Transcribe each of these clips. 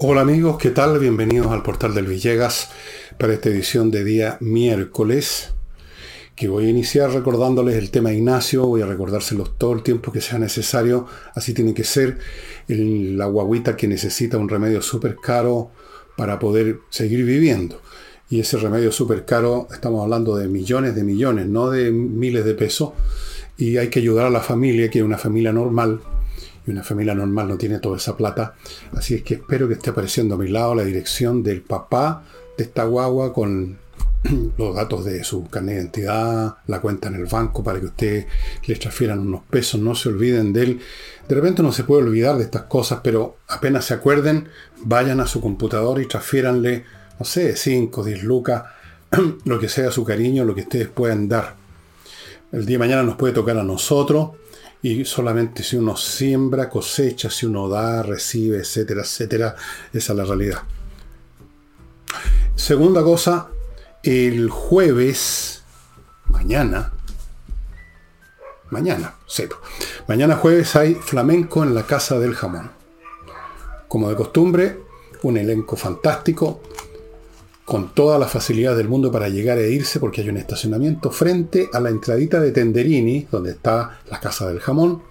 Hola amigos, ¿qué tal? Bienvenidos al portal del Villegas para esta edición de día miércoles, que voy a iniciar recordándoles el tema Ignacio, voy a recordárselos todo el tiempo que sea necesario, así tiene que ser la guaguita que necesita un remedio súper caro para poder seguir viviendo. Y ese remedio súper caro, estamos hablando de millones de millones, no de miles de pesos, y hay que ayudar a la familia, que es una familia normal, una familia normal no tiene toda esa plata. Así es que espero que esté apareciendo a mi lado la dirección del papá de esta guagua con los datos de su carnet de identidad, la cuenta en el banco para que ustedes les transfieran unos pesos, no se olviden de él. De repente no se puede olvidar de estas cosas, pero apenas se acuerden, vayan a su computador y transfiéranle, no sé, 5, 10 lucas, lo que sea su cariño, lo que ustedes puedan dar. El día de mañana nos puede tocar a nosotros y solamente si uno siembra, cosecha, si uno da, recibe, etcétera, etcétera. Esa es la realidad. Segunda cosa, el jueves, mañana, mañana, sepa, mañana jueves hay flamenco en la Casa del Jamón. Como de costumbre, un elenco fantástico, con toda la facilidad del mundo para llegar e irse porque hay un estacionamiento frente a la entradita de Tenderini, donde está la casa del jamón.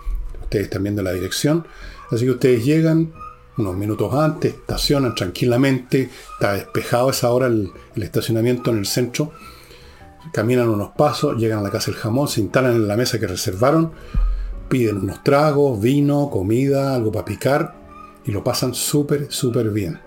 Ustedes están viendo la dirección. Así que ustedes llegan unos minutos antes, estacionan tranquilamente, está despejado a esa hora el, estacionamiento en el centro, caminan unos pasos, llegan a la casa del jamón, se instalan en la mesa que reservaron, piden unos tragos, vino, comida, algo para picar y lo pasan súper, súper bien.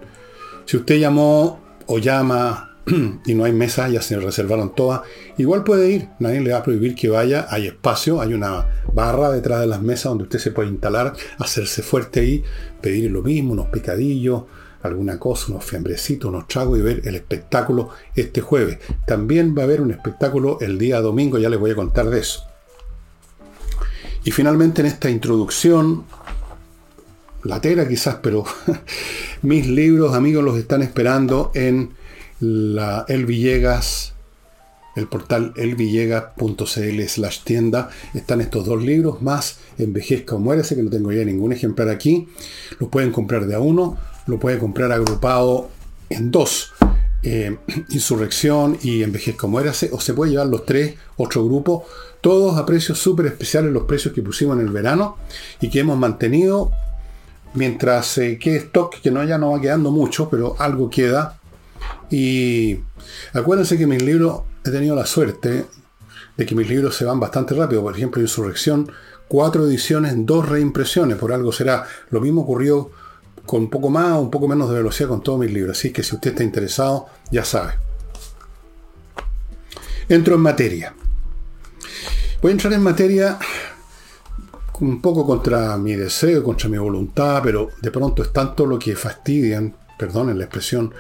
Si usted llamó o llama y no hay mesa, ya se reservaron todas, igual puede ir, nadie le va a prohibir que vaya, hay espacio, hay una barra detrás de las mesas donde usted se puede instalar, hacerse fuerte ahí, pedir lo mismo, unos picadillos, alguna cosa, unos fiambrecitos, unos tragos y ver el espectáculo este jueves. También va a haber un espectáculo el día domingo, ya les voy a contar de eso. Y finalmente en esta introducción latera quizás, pero mis libros, amigos, los están esperando en la El Villegas, el portal elvillegas.cl slash tienda. Están estos dos libros, más Envejezca o Muérese, que no tengo ya ningún ejemplar aquí. Lo pueden comprar de a uno, lo pueden comprar agrupado en dos. Eh, Insurrección y Envejezca o Muérase, o se puede llevar los tres, otro grupo, todos a precios súper especiales, los precios que pusimos en el verano y que hemos mantenido mientras eh, quede stock, que no, ya no va quedando mucho, pero algo queda. Y acuérdense que mis libros, he tenido la suerte de que mis libros se van bastante rápido. Por ejemplo, Insurrección, cuatro ediciones, dos reimpresiones, por algo será. Lo mismo ocurrió con un poco más o un poco menos de velocidad con todos mis libros. Así que si usted está interesado, ya sabe. Entro en materia. Voy a entrar en materia un poco contra mi deseo, contra mi voluntad, pero de pronto es tanto lo que fastidian, perdonen la expresión,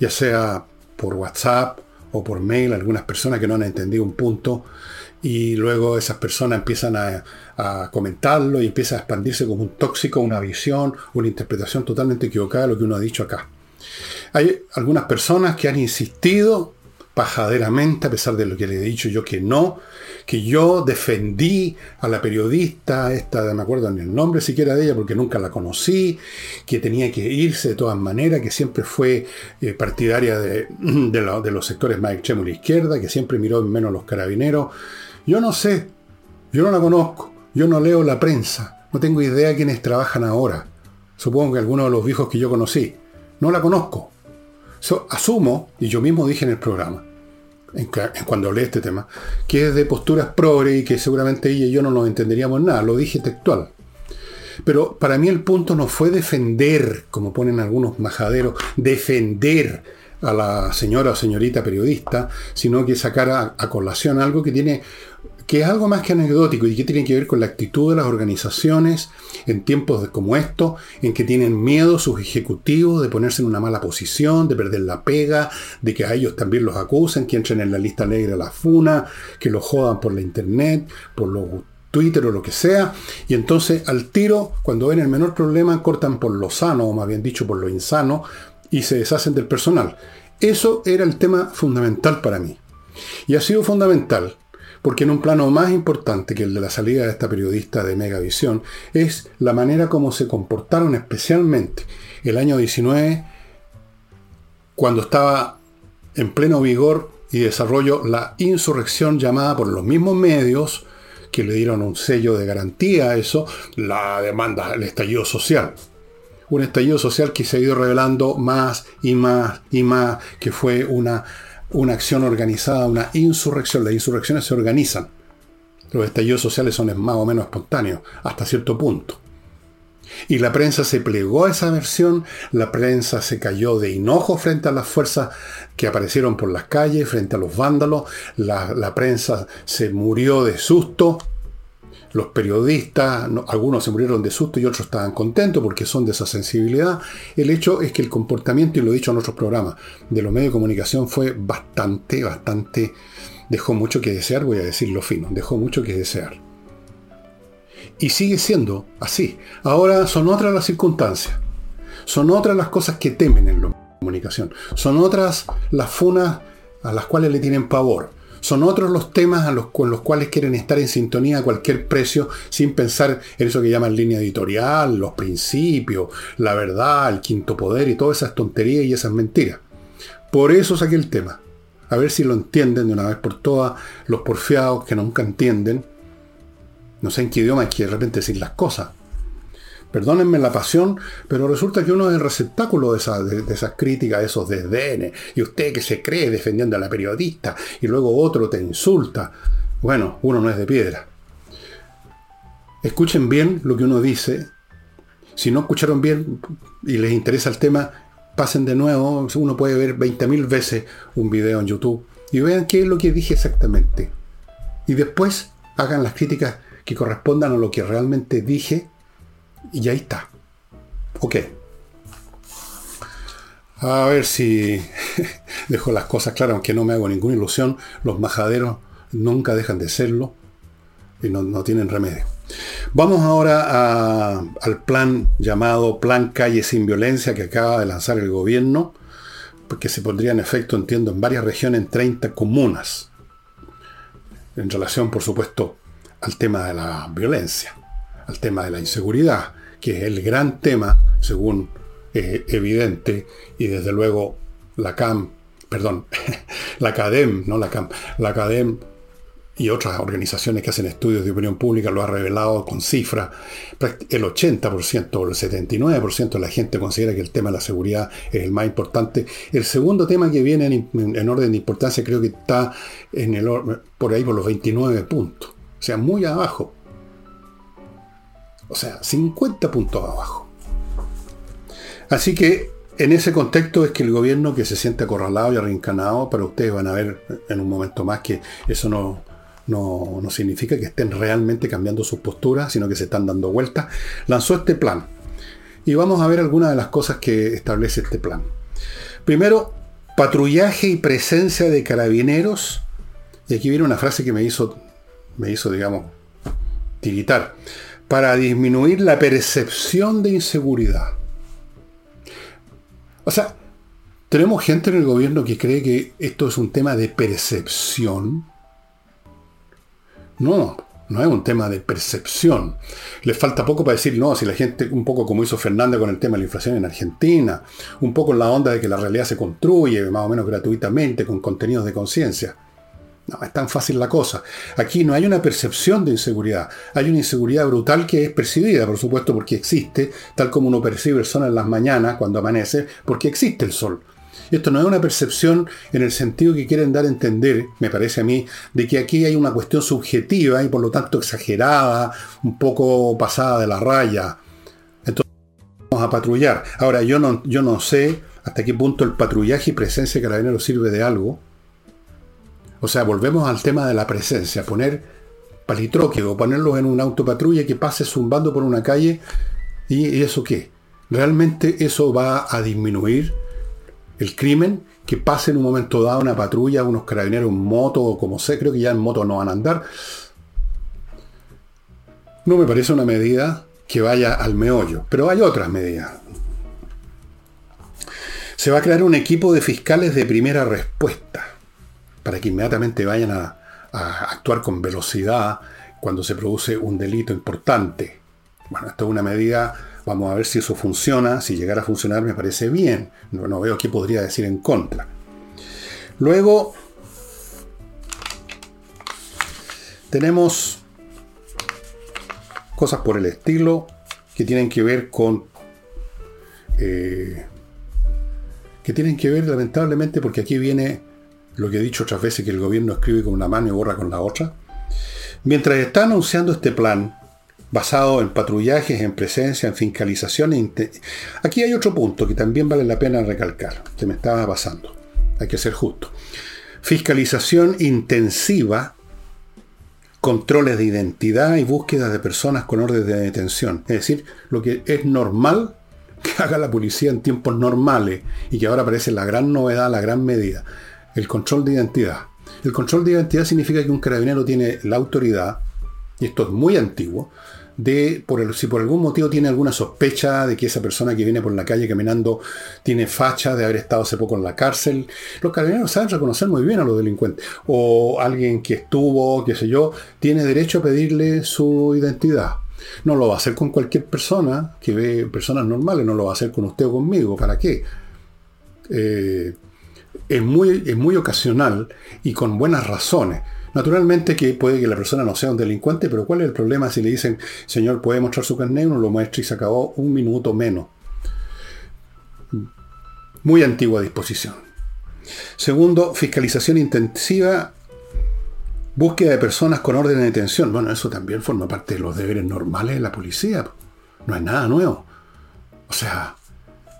ya sea por WhatsApp o por mail, algunas personas que no han entendido un punto, y luego esas personas empiezan a, a, comentarlo y empieza a expandirse como un tóxico, una visión, una interpretación totalmente equivocada de lo que uno ha dicho acá. Hay algunas personas que han insistido pajaderamente, a pesar de lo que le he dicho yo que no, que yo defendí a la periodista, esta, me acuerdo en el nombre siquiera de ella, porque nunca la conocí, que tenía que irse de todas maneras, que siempre fue eh, partidaria de, los sectores más extremos de la izquierda, que siempre miró en menos los carabineros. Yo no sé, yo no la conozco, yo no leo la prensa, no tengo idea de quiénes trabajan ahora. Supongo que algunos de los viejos que yo conocí. No la conozco. Asumo, y yo mismo dije en el programa, cuando hablé de este tema, que es de posturas progre y que seguramente ella y yo no nos entenderíamos nada, lo dije textual. Pero para mí el punto no fue defender, como ponen algunos majaderos, defender a la señora o señorita periodista, sino que sacar a colación algo que tiene que es algo más que anecdótico y que tiene que ver con la actitud de las organizaciones en tiempos como estos, en que tienen miedo sus ejecutivos de ponerse en una mala posición, de perder la pega, de que a ellos también los acusen, que entren en la lista negra la FUNA, que los jodan por la internet, por los Twitter o lo que sea, y entonces al tiro, cuando ven el menor problema, cortan por lo sano, o más bien dicho por lo insano, y se deshacen del personal. Eso era el tema fundamental para mí. Y ha sido fundamental porque en un plano más importante que el de la salida de esta periodista de Megavisión es la manera como se comportaron especialmente el año 19, cuando estaba en pleno vigor y desarrollo la insurrección llamada por los mismos medios que le dieron un sello de garantía a eso, la demanda, el estallido social. Un estallido social que se ha ido revelando más y más y más, que fue una, una acción organizada, una insurrección. Las insurrecciones se organizan. Los estallidos sociales son más o menos espontáneos, hasta cierto punto. Y la prensa se plegó a esa versión, la prensa se cayó de hinojo frente a las fuerzas que aparecieron por las calles, frente a los vándalos, la, prensa se murió de susto, los periodistas, algunos se murieron de susto y otros estaban contentos porque son de esa sensibilidad. El hecho es que el comportamiento, y lo he dicho en otros programas, de los medios de comunicación fue bastante, bastante, dejó mucho que desear, voy a decirlo fino, dejó mucho que desear. Y sigue siendo así. Ahora son otras las circunstancias. Son otras las cosas que temen en la comunicación. Son otras las funas a las cuales le tienen pavor. Son otros los temas con los cuales quieren estar en sintonía a cualquier precio sin pensar en eso que llaman línea editorial, los principios, la verdad, el quinto poder y todas esas tonterías y esas mentiras. Por eso saqué el tema. A ver si lo entienden de una vez por todas los porfiados que nunca entienden no sé en qué idioma hay que de repente decir las cosas. Perdónenme la pasión, pero resulta que uno es el receptáculo de, esas críticas, de esos desdenes. Y usted que se cree defendiendo a la periodista y luego otro te insulta. Bueno, uno no es de piedra. Escuchen bien lo que uno dice. Si no escucharon bien y les interesa el tema, pasen de nuevo. Uno puede ver 20.000 veces un video en YouTube y vean qué es lo que dije exactamente. Y después hagan las críticas que correspondan a lo que realmente dije y ahí está. Ok. A ver si dejo las cosas claras, aunque no me hago ninguna ilusión, los majaderos nunca dejan de serlo y no, tienen remedio. Vamos ahora al plan llamado Plan Calle sin Violencia que acaba de lanzar el gobierno, que se pondría en efecto, entiendo, en varias regiones, en 30 comunas, en relación, por supuesto, al tema de la violencia, al tema de la inseguridad, que es el gran tema, según es evidente, y desde luego la CAM, perdón, la CADEM, no la CAM, la CADEM y otras organizaciones que hacen estudios de opinión pública lo ha revelado con cifras. El 80% o el 79% de la gente considera que el tema de la seguridad es el más importante. El segundo tema que viene en, orden de importancia creo que está en el, por ahí por los 29 puntos. O sea, muy abajo. O sea, 50 puntos abajo. Así que en ese contexto es que el gobierno que se siente acorralado y arrincanado, pero ustedes van a ver en un momento más que eso no, no, no significa que estén realmente cambiando sus posturas, sino que se están dando vueltas, lanzó este plan. Y vamos a ver algunas de las cosas que establece este plan. Primero, patrullaje y presencia de carabineros. Y aquí viene una frase que me hizo me hizo, digamos, tiritar, para disminuir la percepción de inseguridad. O sea, tenemos gente en el gobierno que cree que esto es un tema de percepción. No, no es un tema de percepción. Le falta poco para decir, no, si la gente, un poco como hizo Fernández con el tema de la inflación en Argentina, un poco en la onda de que la realidad se construye más o menos gratuitamente con contenidos de conciencia. No, es tan fácil la cosa. Aquí no hay una percepción de inseguridad. Hay una inseguridad brutal que es percibida, por supuesto, porque existe, tal como uno percibe el sol en las mañanas cuando amanece, porque existe el sol. Esto no es una percepción en el sentido que quieren dar a entender, me parece a mí, de que aquí hay una cuestión subjetiva y por lo tanto exagerada, un poco pasada de la raya. Entonces vamos a patrullar. Ahora, yo no, yo no sé hasta qué punto el patrullaje y presencia de carabineros sirve de algo o sea, volvemos al tema de la presencia, poner palitroque o ponerlos en un auto patrulla que pase zumbando por una calle y, eso qué? ¿Realmente eso va a disminuir el crimen? Que pase en un momento dado una patrulla, unos carabineros en moto o como sé, creo que ya en moto no van a andar. No me parece una medida que vaya al meollo, pero hay otras medidas. Se va a crear un equipo de fiscales de primera respuesta para que inmediatamente vayan a, actuar con velocidad cuando se produce un delito importante. Bueno, esto es una medida, vamos a ver si eso funciona, si llegara a funcionar me parece bien, no, no veo qué podría decir en contra. Luego, tenemos cosas por el estilo que tienen que ver con... Eh, que tienen que ver lamentablemente porque aquí viene lo que he dicho otras veces que el gobierno escribe con una mano y borra con la otra. Mientras está anunciando este plan, basado en patrullajes, en presencia, en fiscalización, aquí hay otro punto que también vale la pena recalcar, que me estaba pasando. Hay que ser justo. Fiscalización intensiva controles de identidad y búsquedas de personas con orden de detención. Es decir, lo que es normal que haga la policía en tiempos normales y que ahora parece la gran novedad, la gran medida. El control de identidad. El control de identidad significa que un carabinero tiene la autoridad, y esto es muy antiguo, de por si por algún motivo tiene alguna sospecha de que esa persona que viene por la calle caminando tiene facha de haber estado hace poco en la cárcel. Los carabineros saben reconocer muy bien a los delincuentes. O alguien que estuvo, qué sé yo, tiene derecho a pedirle su identidad. No lo va a hacer con cualquier persona que ve personas normales, no lo va a hacer con usted o conmigo. ¿Para qué? Eh, es, muy, es muy ocasional y con buenas razones. Naturalmente que puede que la persona no sea un delincuente, pero ¿cuál es el problema si le dicen, señor, puede mostrar su carnet? Uno lo muestra y se acabó un minuto menos. Muy antigua disposición. Segundo, fiscalización intensiva, búsqueda de personas con orden de detención. Bueno, eso también forma parte de los deberes normales de la policía. No es nada nuevo. O sea,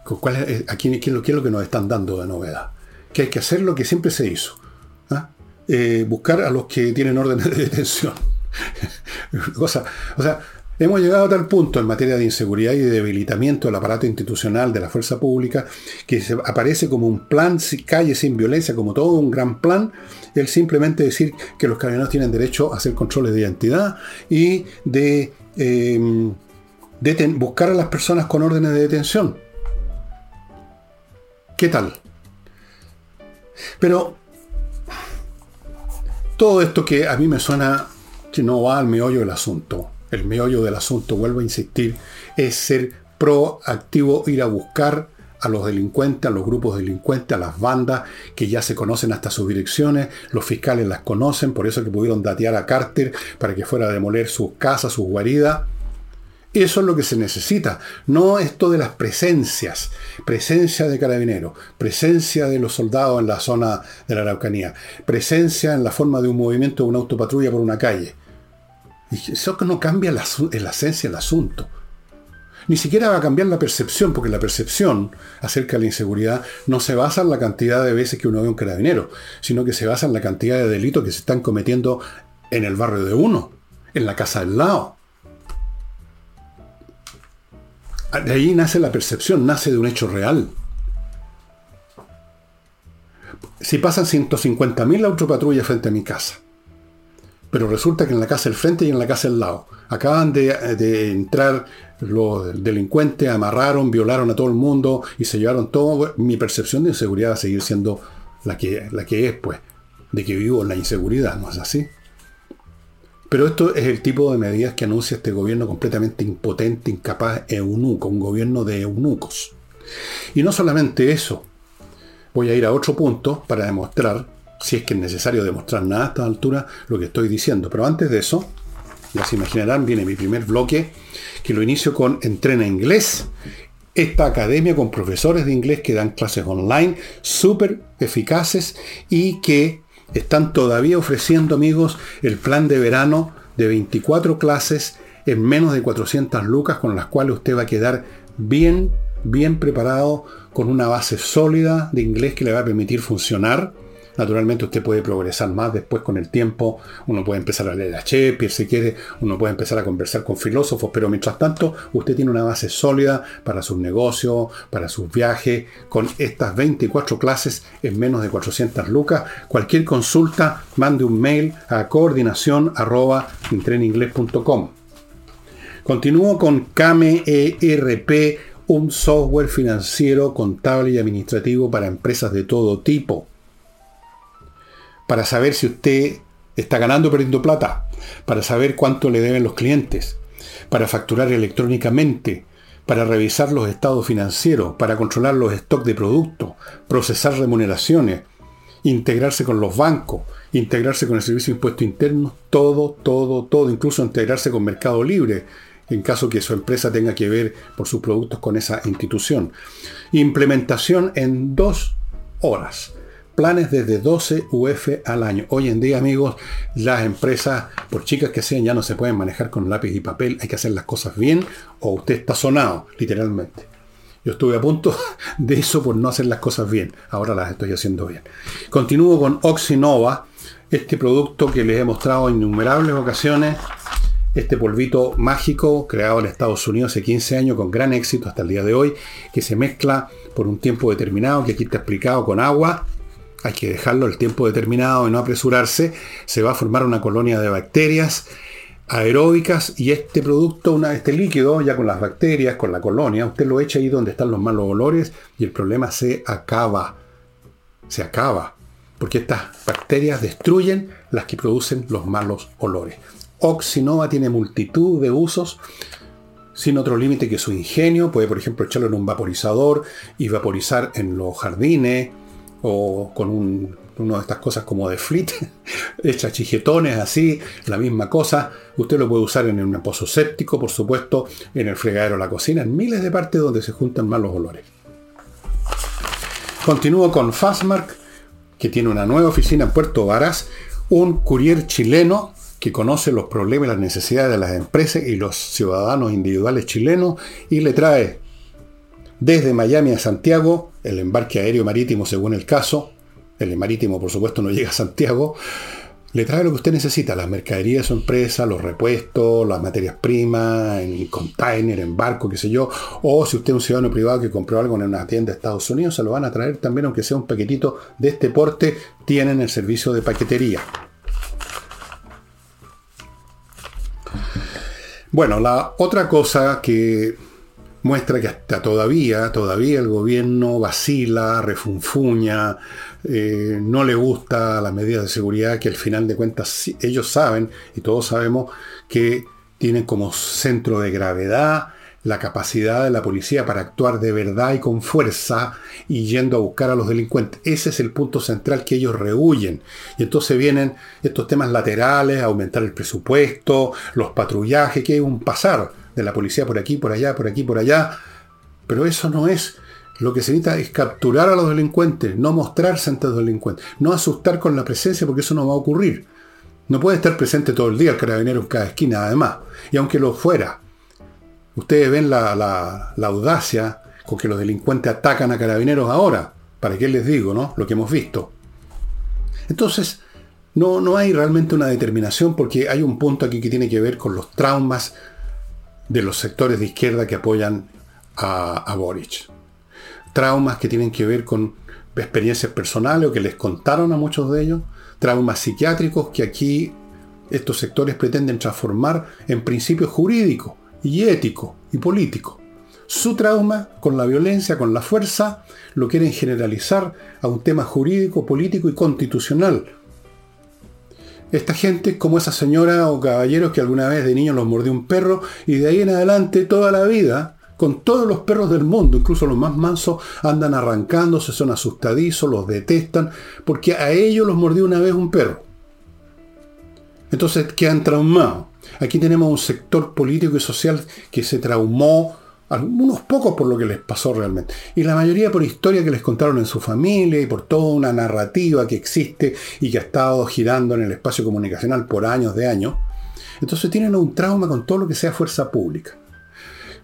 ¿cuál es, aquí, ¿qué, es lo, que nos están dando de novedad? Que hay que hacer lo que siempre se hizo. ¿ah? Eh, buscar a los que tienen órdenes de detención. o sea, hemos llegado a tal punto en materia de inseguridad y de debilitamiento del aparato institucional de la fuerza pública que aparece como un plan calle sin violencia, como todo un gran plan, el simplemente decir que los carabineros tienen derecho a hacer controles de identidad y de, em, buscar a las personas con órdenes de detención. ¿Qué tal? Pero todo esto que a mí me suena que no va al meollo del asunto. El meollo del asunto, vuelvo a insistir, es ser proactivo, ir a buscar a los delincuentes, a los grupos delincuentes, a las bandas que ya se conocen hasta sus direcciones, los fiscales las conocen, por eso que pudieron datear a Carter para que fuera a demoler sus casas, sus guaridas. Eso es lo que se necesita, no esto de las presencias, presencia de carabineros, presencia de los soldados en la zona de la Araucanía, presencia en la forma de un movimiento de una autopatrulla por una calle. Eso no cambia la, la esencia del asunto. Ni siquiera va a cambiar la percepción, porque la percepción acerca de la inseguridad no se basa en la cantidad de veces que uno ve un carabinero, sino que se basa en la cantidad de delitos que se están cometiendo en el barrio de uno, en la casa del lado De ahí nace la percepción, nace de un hecho real. Si pasan 150.000 autopatrullas frente a mi casa, pero resulta que en la casa del frente y en la casa del lado acaban de, entrar los delincuentes, amarraron, violaron a todo el mundo y se llevaron todo, mi percepción de inseguridad va a seguir siendo la que, la que es, pues, de que vivo en la inseguridad, ¿no es así? Pero esto es el tipo de medidas que anuncia este gobierno completamente impotente, incapaz, eunuco, un gobierno de eunucos. Y no solamente eso, voy a ir a otro punto para demostrar, si es que es necesario demostrar nada a esta altura, lo que estoy diciendo. Pero antes de eso, ya se imaginarán, viene mi primer bloque, que lo inicio con Entrena Inglés, esta academia con profesores de inglés que dan clases online súper eficaces y que están todavía ofreciendo, amigos, el plan de verano de 24 clases en menos de 400 lucas con las cuales usted va a quedar bien, bien preparado con una base sólida de inglés que le va a permitir funcionar Naturalmente usted puede progresar más después con el tiempo, uno puede empezar a leer a Shakespeare si quiere, uno puede empezar a conversar con filósofos, pero mientras tanto usted tiene una base sólida para sus negocios, para sus viajes, con estas 24 clases en menos de 400 lucas. Cualquier consulta, mande un mail a coordinación Continúo con KMERP, un software financiero, contable y administrativo para empresas de todo tipo para saber si usted está ganando o perdiendo plata, para saber cuánto le deben los clientes, para facturar electrónicamente, para revisar los estados financieros, para controlar los stocks de productos, procesar remuneraciones, integrarse con los bancos, integrarse con el Servicio de Impuestos Internos, todo, todo, todo, incluso integrarse con Mercado Libre, en caso que su empresa tenga que ver por sus productos con esa institución. Implementación en dos horas. Planes desde 12 UF al año. Hoy en día, amigos, las empresas, por chicas que sean, ya no se pueden manejar con lápiz y papel. Hay que hacer las cosas bien o usted está sonado, literalmente. Yo estuve a punto de eso por no hacer las cosas bien. Ahora las estoy haciendo bien. Continúo con Oxinova, este producto que les he mostrado en innumerables ocasiones este polvito mágico creado en Estados Unidos hace 15 años con gran éxito hasta el día de hoy, que se mezcla por un tiempo determinado, que aquí está explicado con agua. Hay que dejarlo el tiempo determinado y no apresurarse. Se va a formar una colonia de bacterias aeróbicas y este producto, una, este líquido, ya con las bacterias, con la colonia, usted lo echa ahí donde están los malos olores y el problema se acaba. Se acaba. Porque estas bacterias destruyen las que producen los malos olores. Oxinova tiene multitud de usos sin otro límite que su ingenio. Puede, por ejemplo, echarlo en un vaporizador y vaporizar en los jardines o con un, una de estas cosas como de flit, hecha chijetones así, la misma cosa. Usted lo puede usar en un pozo séptico, por supuesto, en el fregadero de la cocina, en miles de partes donde se juntan malos olores. Continúo con Fastmark, que tiene una nueva oficina en Puerto Varas, un courier chileno que conoce los problemas y las necesidades de las empresas y los ciudadanos individuales chilenos y le trae desde Miami a Santiago, el embarque aéreo marítimo según el caso, el marítimo por supuesto no llega a Santiago, le trae lo que usted necesita, las mercaderías de su empresa, los repuestos, las materias primas, en container, en barco, qué sé yo, o si usted es un ciudadano privado que compró algo en una tienda de Estados Unidos, se lo van a traer también, aunque sea un paquetito de este porte, tienen el servicio de paquetería. Bueno, la otra cosa que muestra que hasta todavía, todavía el gobierno vacila, refunfuña, eh, no le gusta las medidas de seguridad que al final de cuentas ellos saben y todos sabemos que tienen como centro de gravedad la capacidad de la policía para actuar de verdad y con fuerza y yendo a buscar a los delincuentes. Ese es el punto central que ellos rehuyen. Y entonces vienen estos temas laterales, aumentar el presupuesto, los patrullajes, que hay un pasar de la policía por aquí, por allá, por aquí, por allá. Pero eso no es. Lo que se necesita es capturar a los delincuentes, no mostrarse ante los delincuentes, no asustar con la presencia porque eso no va a ocurrir. No puede estar presente todo el día el carabinero en cada esquina, además. Y aunque lo fuera, Ustedes ven la, audacia con que los delincuentes atacan a carabineros ahora. ¿Para qué les digo, no? Lo que hemos visto. Entonces, no, no hay realmente una determinación porque hay un punto aquí que tiene que ver con los traumas de los sectores de izquierda que apoyan a, Boric. Traumas que tienen que ver con experiencias personales o que les contaron a muchos de ellos. Traumas psiquiátricos que aquí estos sectores pretenden transformar en principios jurídicos y ético y político. Su trauma con la violencia, con la fuerza, lo quieren generalizar a un tema jurídico, político y constitucional. Esta gente como esa señora o caballeros que alguna vez de niño los mordió un perro y de ahí en adelante toda la vida, con todos los perros del mundo, incluso los más mansos, andan arrancándose, son asustadizos, los detestan, porque a ellos los mordió una vez un perro. Entonces quedan traumados. Aquí tenemos un sector político y social que se traumó, algunos pocos por lo que les pasó realmente, y la mayoría por historia que les contaron en su familia y por toda una narrativa que existe y que ha estado girando en el espacio comunicacional por años de años. Entonces tienen un trauma con todo lo que sea fuerza pública.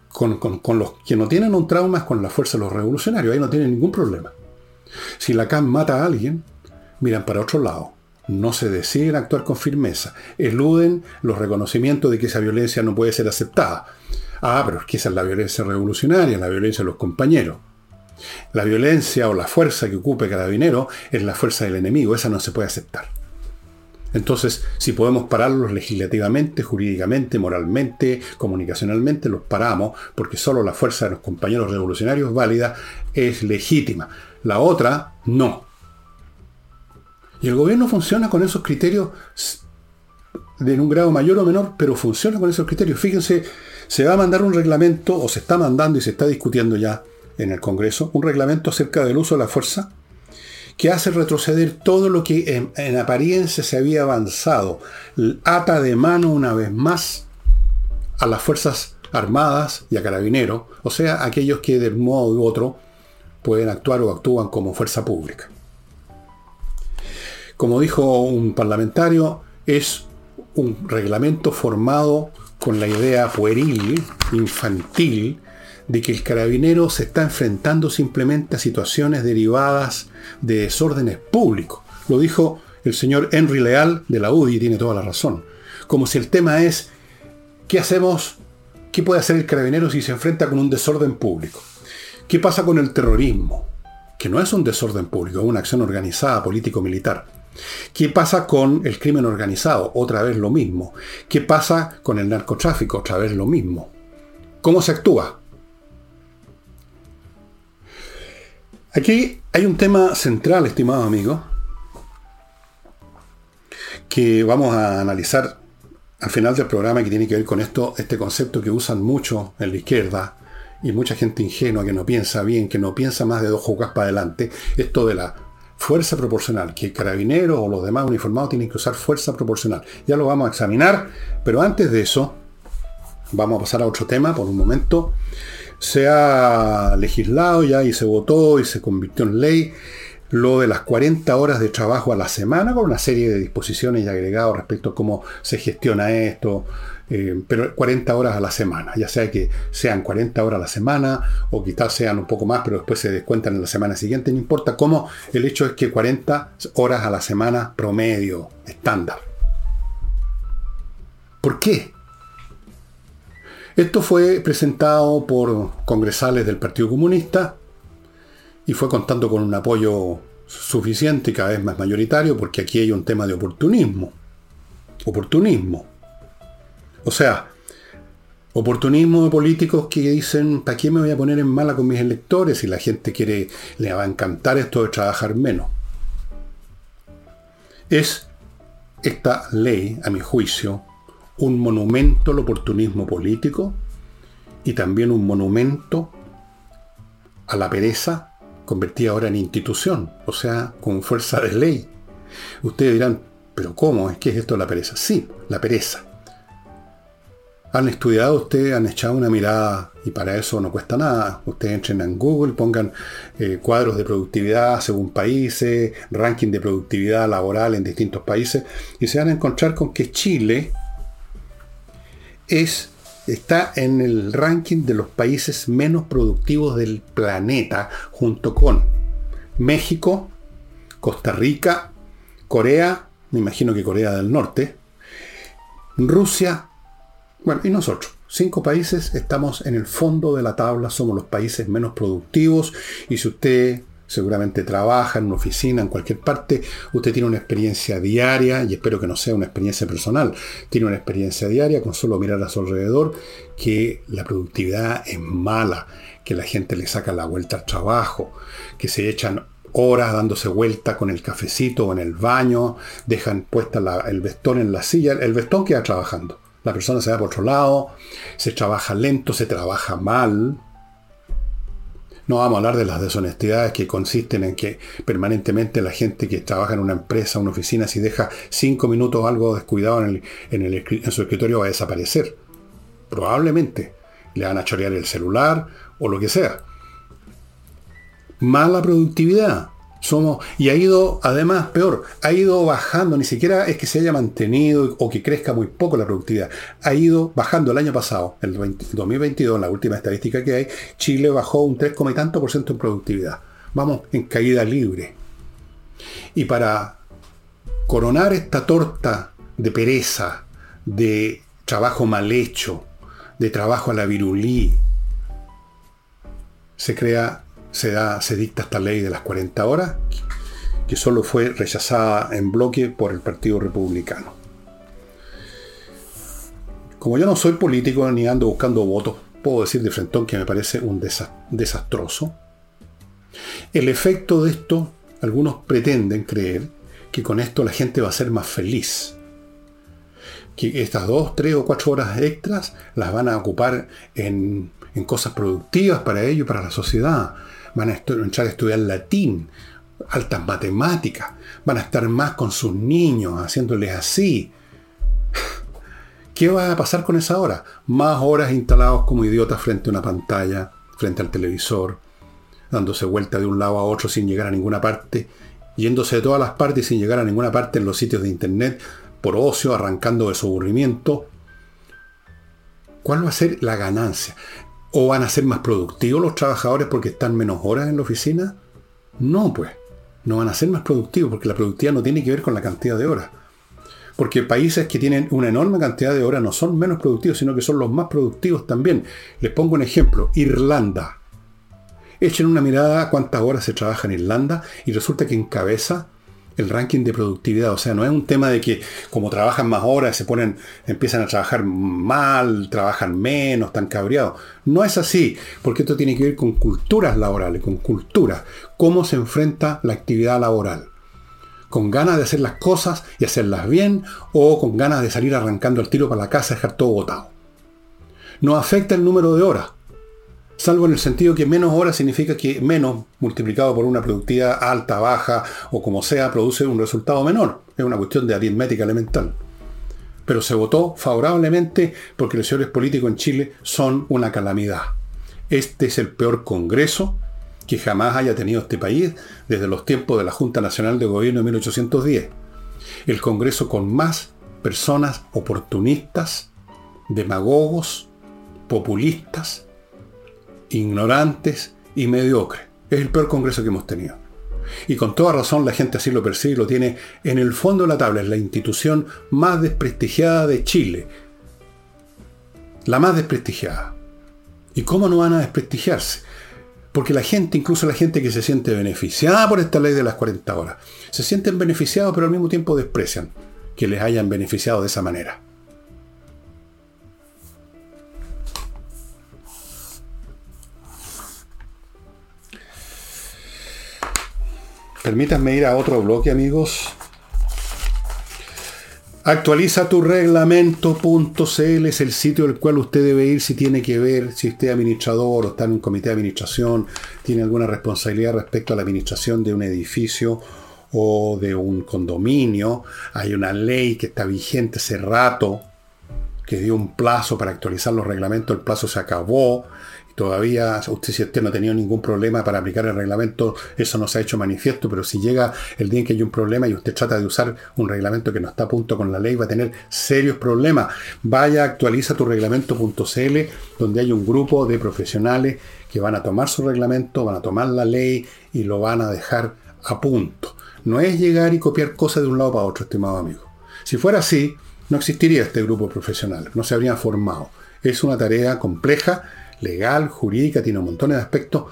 Con, con los que no tienen un trauma es con la fuerza de los revolucionarios, ahí no tienen ningún problema. Si la CAM mata a alguien, miran para otro lado no se deciden actuar con firmeza, eluden los reconocimientos de que esa violencia no puede ser aceptada. Ah, pero es que esa es la violencia revolucionaria, la violencia de los compañeros. La violencia o la fuerza que ocupe carabinero es la fuerza del enemigo, esa no se puede aceptar. Entonces, si podemos pararlos legislativamente, jurídicamente, moralmente, comunicacionalmente, los paramos, porque solo la fuerza de los compañeros revolucionarios válida es legítima. La otra, no. Y el gobierno funciona con esos criterios en un grado mayor o menor, pero funciona con esos criterios. Fíjense, se va a mandar un reglamento, o se está mandando y se está discutiendo ya en el Congreso, un reglamento acerca del uso de la fuerza que hace retroceder todo lo que en, en apariencia se había avanzado. Ata de mano una vez más a las Fuerzas Armadas y a Carabineros, o sea, aquellos que de modo u otro pueden actuar o actúan como fuerza pública. Como dijo un parlamentario, es un reglamento formado con la idea pueril, infantil, de que el carabinero se está enfrentando simplemente a situaciones derivadas de desórdenes públicos. Lo dijo el señor Henry Leal de la UDI y tiene toda la razón. Como si el tema es, ¿qué hacemos? ¿Qué puede hacer el carabinero si se enfrenta con un desorden público? ¿Qué pasa con el terrorismo? Que no es un desorden público, es una acción organizada político-militar. ¿Qué pasa con el crimen organizado? Otra vez lo mismo. ¿Qué pasa con el narcotráfico? Otra vez lo mismo. ¿Cómo se actúa? Aquí hay un tema central, estimado amigo, que vamos a analizar al final del programa que tiene que ver con esto, este concepto que usan mucho en la izquierda y mucha gente ingenua que no piensa bien, que no piensa más de dos jugas para adelante, esto de la fuerza proporcional, que carabineros o los demás uniformados tienen que usar fuerza proporcional. Ya lo vamos a examinar, pero antes de eso, vamos a pasar a otro tema por un momento se ha legislado ya y se votó y se convirtió en ley lo de las 40 horas de trabajo a la semana con una serie de disposiciones y agregados respecto a cómo se gestiona esto, eh, pero 40 horas a la semana, ya sea que sean 40 horas a la semana o quizás sean un poco más, pero después se descuentan en la semana siguiente, no importa cómo, el hecho es que 40 horas a la semana promedio, estándar. ¿Por qué? Esto fue presentado por congresales del Partido Comunista y fue contando con un apoyo suficiente y cada vez más mayoritario porque aquí hay un tema de oportunismo. Oportunismo. O sea, oportunismo de políticos que dicen, ¿para qué me voy a poner en mala con mis electores si la gente quiere, le va a encantar esto de trabajar menos? Es esta ley, a mi juicio, un monumento al oportunismo político y también un monumento a la pereza convertida ahora en institución, o sea, con fuerza de ley. Ustedes dirán, pero ¿cómo? ¿Es que es esto la pereza? Sí, la pereza. Han estudiado ustedes, han echado una mirada y para eso no cuesta nada. Ustedes entren en Google, pongan eh, cuadros de productividad según países, ranking de productividad laboral en distintos países y se van a encontrar con que Chile es, está en el ranking de los países menos productivos del planeta, junto con México, Costa Rica, Corea, me imagino que Corea del Norte, Rusia, bueno, y nosotros. Cinco países estamos en el fondo de la tabla, somos los países menos productivos y si usted seguramente trabaja en una oficina, en cualquier parte, usted tiene una experiencia diaria, y espero que no sea una experiencia personal, tiene una experiencia diaria con solo mirar a su alrededor, que la productividad es mala, que la gente le saca la vuelta al trabajo, que se echan horas dándose vuelta con el cafecito o en el baño, dejan puesta el vestón en la silla, el vestón queda trabajando. La persona se va por otro lado, se trabaja lento, se trabaja mal, no vamos a hablar de las deshonestidades que consisten en que permanentemente la gente que trabaja en una empresa, una oficina, si deja cinco minutos algo descuidado en, en su escritorio va a desaparecer. Probablemente le van a chorear el celular o lo que sea. Mala productividad. Somos, y ha ido, además, peor, ha ido bajando, ni siquiera es que se haya mantenido o que crezca muy poco la productividad. Ha ido bajando el año pasado, el 2022, la última estadística que hay, Chile bajó un 3, y tanto por ciento en productividad. Vamos en caída libre. Y para coronar esta torta de pereza, de trabajo mal hecho, de trabajo a la virulí, se crea se, da, se dicta esta ley de las 40 horas, que solo fue rechazada en bloque por el Partido Republicano. Como yo no soy político ni ando buscando votos, puedo decir de frente que me parece un desastroso. El efecto de esto, algunos pretenden creer que con esto la gente va a ser más feliz. que estas dos, tres o cuatro horas extras las van a ocupar en, en cosas productivas para ellos y para la sociedad. Van a entrar a estudiar latín, altas matemáticas, van a estar más con sus niños, haciéndoles así. ¿Qué va a pasar con esa hora? Más horas instalados como idiotas frente a una pantalla, frente al televisor, dándose vuelta de un lado a otro sin llegar a ninguna parte, yéndose de todas las partes sin llegar a ninguna parte en los sitios de internet, por ocio, arrancando de su aburrimiento. ¿Cuál va a ser la ganancia? ¿O van a ser más productivos los trabajadores porque están menos horas en la oficina? No, pues. No van a ser más productivos porque la productividad no tiene que ver con la cantidad de horas. Porque países que tienen una enorme cantidad de horas no son menos productivos, sino que son los más productivos también. Les pongo un ejemplo. Irlanda. Echen una mirada a cuántas horas se trabaja en Irlanda y resulta que encabeza el ranking de productividad. O sea, no es un tema de que como trabajan más horas, se ponen, empiezan a trabajar mal, trabajan menos, están cabreados. No es así, porque esto tiene que ver con culturas laborales, con culturas. Cómo se enfrenta la actividad laboral. Con ganas de hacer las cosas y hacerlas bien, o con ganas de salir arrancando el tiro para la casa y dejar todo botado. No afecta el número de horas salvo en el sentido que menos horas significa que menos multiplicado por una productividad alta, baja o como sea, produce un resultado menor. Es una cuestión de aritmética elemental. Pero se votó favorablemente porque los señores políticos en Chile son una calamidad. Este es el peor Congreso que jamás haya tenido este país desde los tiempos de la Junta Nacional de Gobierno de 1810. El Congreso con más personas oportunistas, demagogos, populistas, ignorantes y mediocres. Es el peor congreso que hemos tenido. Y con toda razón la gente así lo percibe y lo tiene en el fondo de la tabla. Es la institución más desprestigiada de Chile. La más desprestigiada. ¿Y cómo no van a desprestigiarse? Porque la gente, incluso la gente que se siente beneficiada por esta ley de las 40 horas, se sienten beneficiados pero al mismo tiempo desprecian que les hayan beneficiado de esa manera. Permítanme ir a otro bloque, amigos. Actualiza tu reglamento.cl es el sitio al cual usted debe ir si tiene que ver, si usted es administrador o está en un comité de administración, tiene alguna responsabilidad respecto a la administración de un edificio o de un condominio. Hay una ley que está vigente hace rato, que dio un plazo para actualizar los reglamentos, el plazo se acabó todavía usted si usted no ha tenido ningún problema para aplicar el reglamento, eso no se ha hecho manifiesto, pero si llega el día en que hay un problema y usted trata de usar un reglamento que no está a punto con la ley, va a tener serios problemas. Vaya, actualiza tu reglamento.cl, donde hay un grupo de profesionales que van a tomar su reglamento, van a tomar la ley y lo van a dejar a punto. No es llegar y copiar cosas de un lado para otro, estimado amigo. Si fuera así, no existiría este grupo profesional, no se habrían formado. Es una tarea compleja legal, jurídica, tiene montón de aspectos.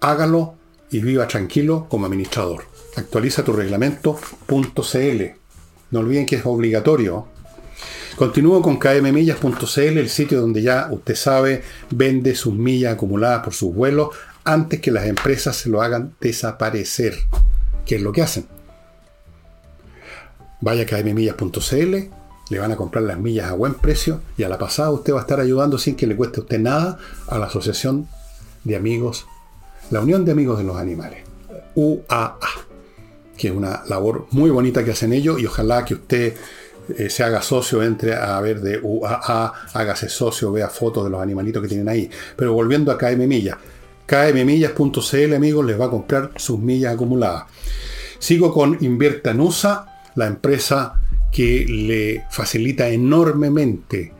Hágalo y viva tranquilo como administrador. Actualiza tu reglamento.cl. No olviden que es obligatorio. Continúo con kmmillas.cl, el sitio donde ya usted sabe, vende sus millas acumuladas por sus vuelos antes que las empresas se lo hagan desaparecer. ¿Qué es lo que hacen? Vaya a kmmillas.cl, le van a comprar las millas a buen precio y a la pasada usted va a estar ayudando sin que le cueste a usted nada a la Asociación de Amigos, la Unión de Amigos de los Animales, UAA, que es una labor muy bonita que hacen ellos y ojalá que usted eh, se haga socio, entre a ver de UAA, hágase socio, vea fotos de los animalitos que tienen ahí. Pero volviendo a KM Millas, kmmillas.cl amigos les va a comprar sus millas acumuladas. Sigo con Invierta en USA, la empresa que le facilita enormemente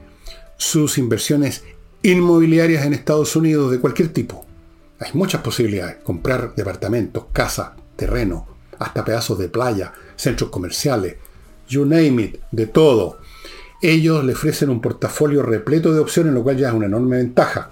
sus inversiones inmobiliarias en Estados Unidos de cualquier tipo. Hay muchas posibilidades. Comprar departamentos, casas, terreno, hasta pedazos de playa, centros comerciales, you name it, de todo. Ellos le ofrecen un portafolio repleto de opciones, lo cual ya es una enorme ventaja.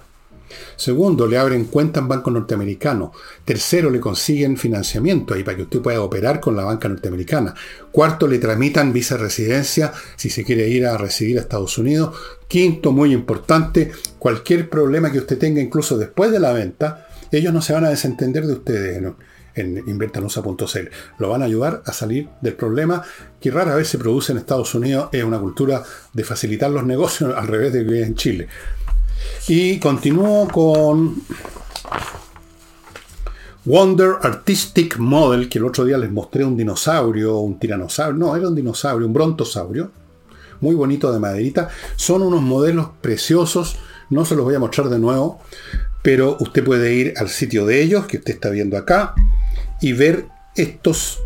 Segundo, le abren cuenta en banco norteamericano. Tercero, le consiguen financiamiento ahí para que usted pueda operar con la banca norteamericana. Cuarto, le tramitan visa residencia si se quiere ir a residir a Estados Unidos. Quinto, muy importante, cualquier problema que usted tenga incluso después de la venta, ellos no se van a desentender de ustedes. en invertanusa.cl. Lo van a ayudar a salir del problema que rara vez se produce en Estados Unidos. Es una cultura de facilitar los negocios al revés de que en Chile. Y continúo con Wonder Artistic Model, que el otro día les mostré un dinosaurio, un tiranosaurio, no, era un dinosaurio, un brontosaurio, muy bonito de maderita. Son unos modelos preciosos, no se los voy a mostrar de nuevo, pero usted puede ir al sitio de ellos, que usted está viendo acá, y ver estos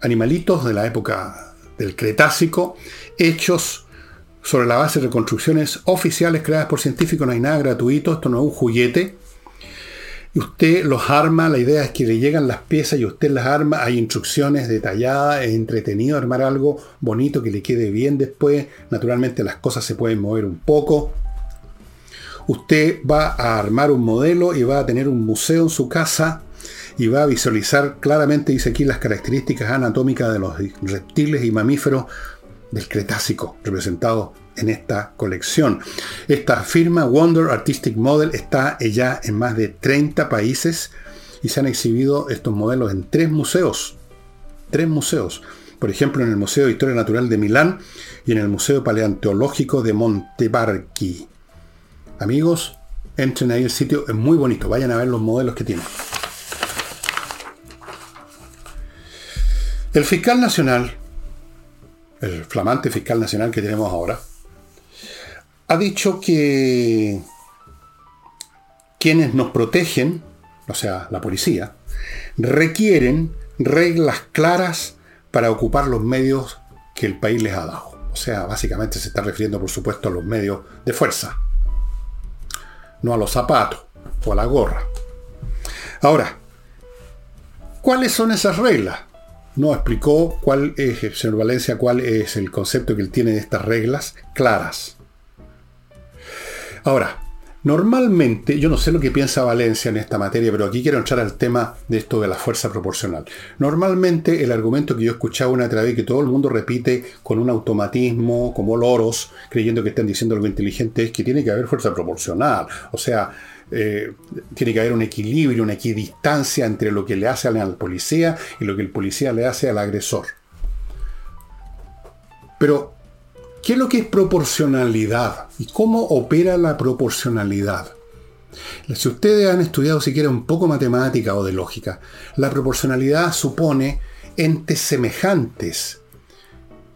animalitos de la época del Cretácico, hechos sobre la base de reconstrucciones oficiales creadas por científicos, no hay nada gratuito, esto no es un juguete. Y usted los arma, la idea es que le llegan las piezas y usted las arma, hay instrucciones detalladas, es entretenido armar algo bonito que le quede bien después, naturalmente las cosas se pueden mover un poco. Usted va a armar un modelo y va a tener un museo en su casa y va a visualizar claramente, dice aquí, las características anatómicas de los reptiles y mamíferos del Cretácico representados en esta colección. Esta firma Wonder Artistic Model está ya en más de 30 países y se han exhibido estos modelos en tres museos. Tres museos. Por ejemplo, en el Museo de Historia Natural de Milán y en el Museo Paleontológico de Montevarchi. Amigos, entren ahí el sitio, es muy bonito. Vayan a ver los modelos que tienen. El fiscal nacional el flamante fiscal nacional que tenemos ahora, ha dicho que quienes nos protegen, o sea, la policía, requieren reglas claras para ocupar los medios que el país les ha dado. O sea, básicamente se está refiriendo, por supuesto, a los medios de fuerza, no a los zapatos o a la gorra. Ahora, ¿cuáles son esas reglas? No explicó cuál es, señor Valencia, cuál es el concepto que él tiene de estas reglas claras. Ahora, normalmente, yo no sé lo que piensa Valencia en esta materia, pero aquí quiero entrar al tema de esto de la fuerza proporcional. Normalmente el argumento que yo escuchaba una otra vez que todo el mundo repite con un automatismo, como loros, creyendo que están diciendo algo inteligente, es que tiene que haber fuerza proporcional. O sea, eh, tiene que haber un equilibrio, una equidistancia entre lo que le hace al policía y lo que el policía le hace al agresor. Pero, ¿qué es lo que es proporcionalidad? ¿Y cómo opera la proporcionalidad? Si ustedes han estudiado siquiera un poco matemática o de lógica, la proporcionalidad supone entes semejantes,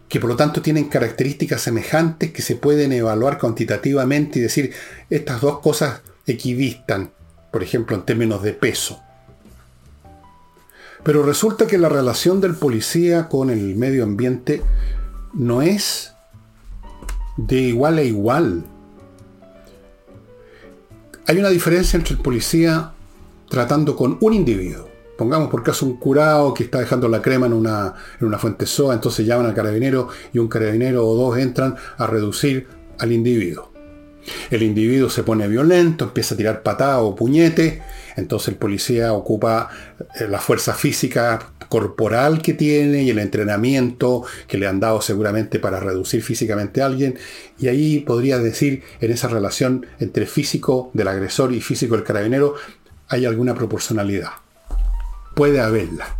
que por lo tanto tienen características semejantes que se pueden evaluar cuantitativamente y decir, estas dos cosas equidistan, por ejemplo, en términos de peso. Pero resulta que la relación del policía con el medio ambiente no es de igual a igual. Hay una diferencia entre el policía tratando con un individuo. Pongamos por caso un curado que está dejando la crema en una, en una fuente soa, entonces llaman al carabinero y un carabinero o dos entran a reducir al individuo. El individuo se pone violento, empieza a tirar patada o puñete, entonces el policía ocupa eh, la fuerza física corporal que tiene y el entrenamiento que le han dado seguramente para reducir físicamente a alguien. Y ahí podría decir, en esa relación entre físico del agresor y físico del carabinero, hay alguna proporcionalidad. Puede haberla.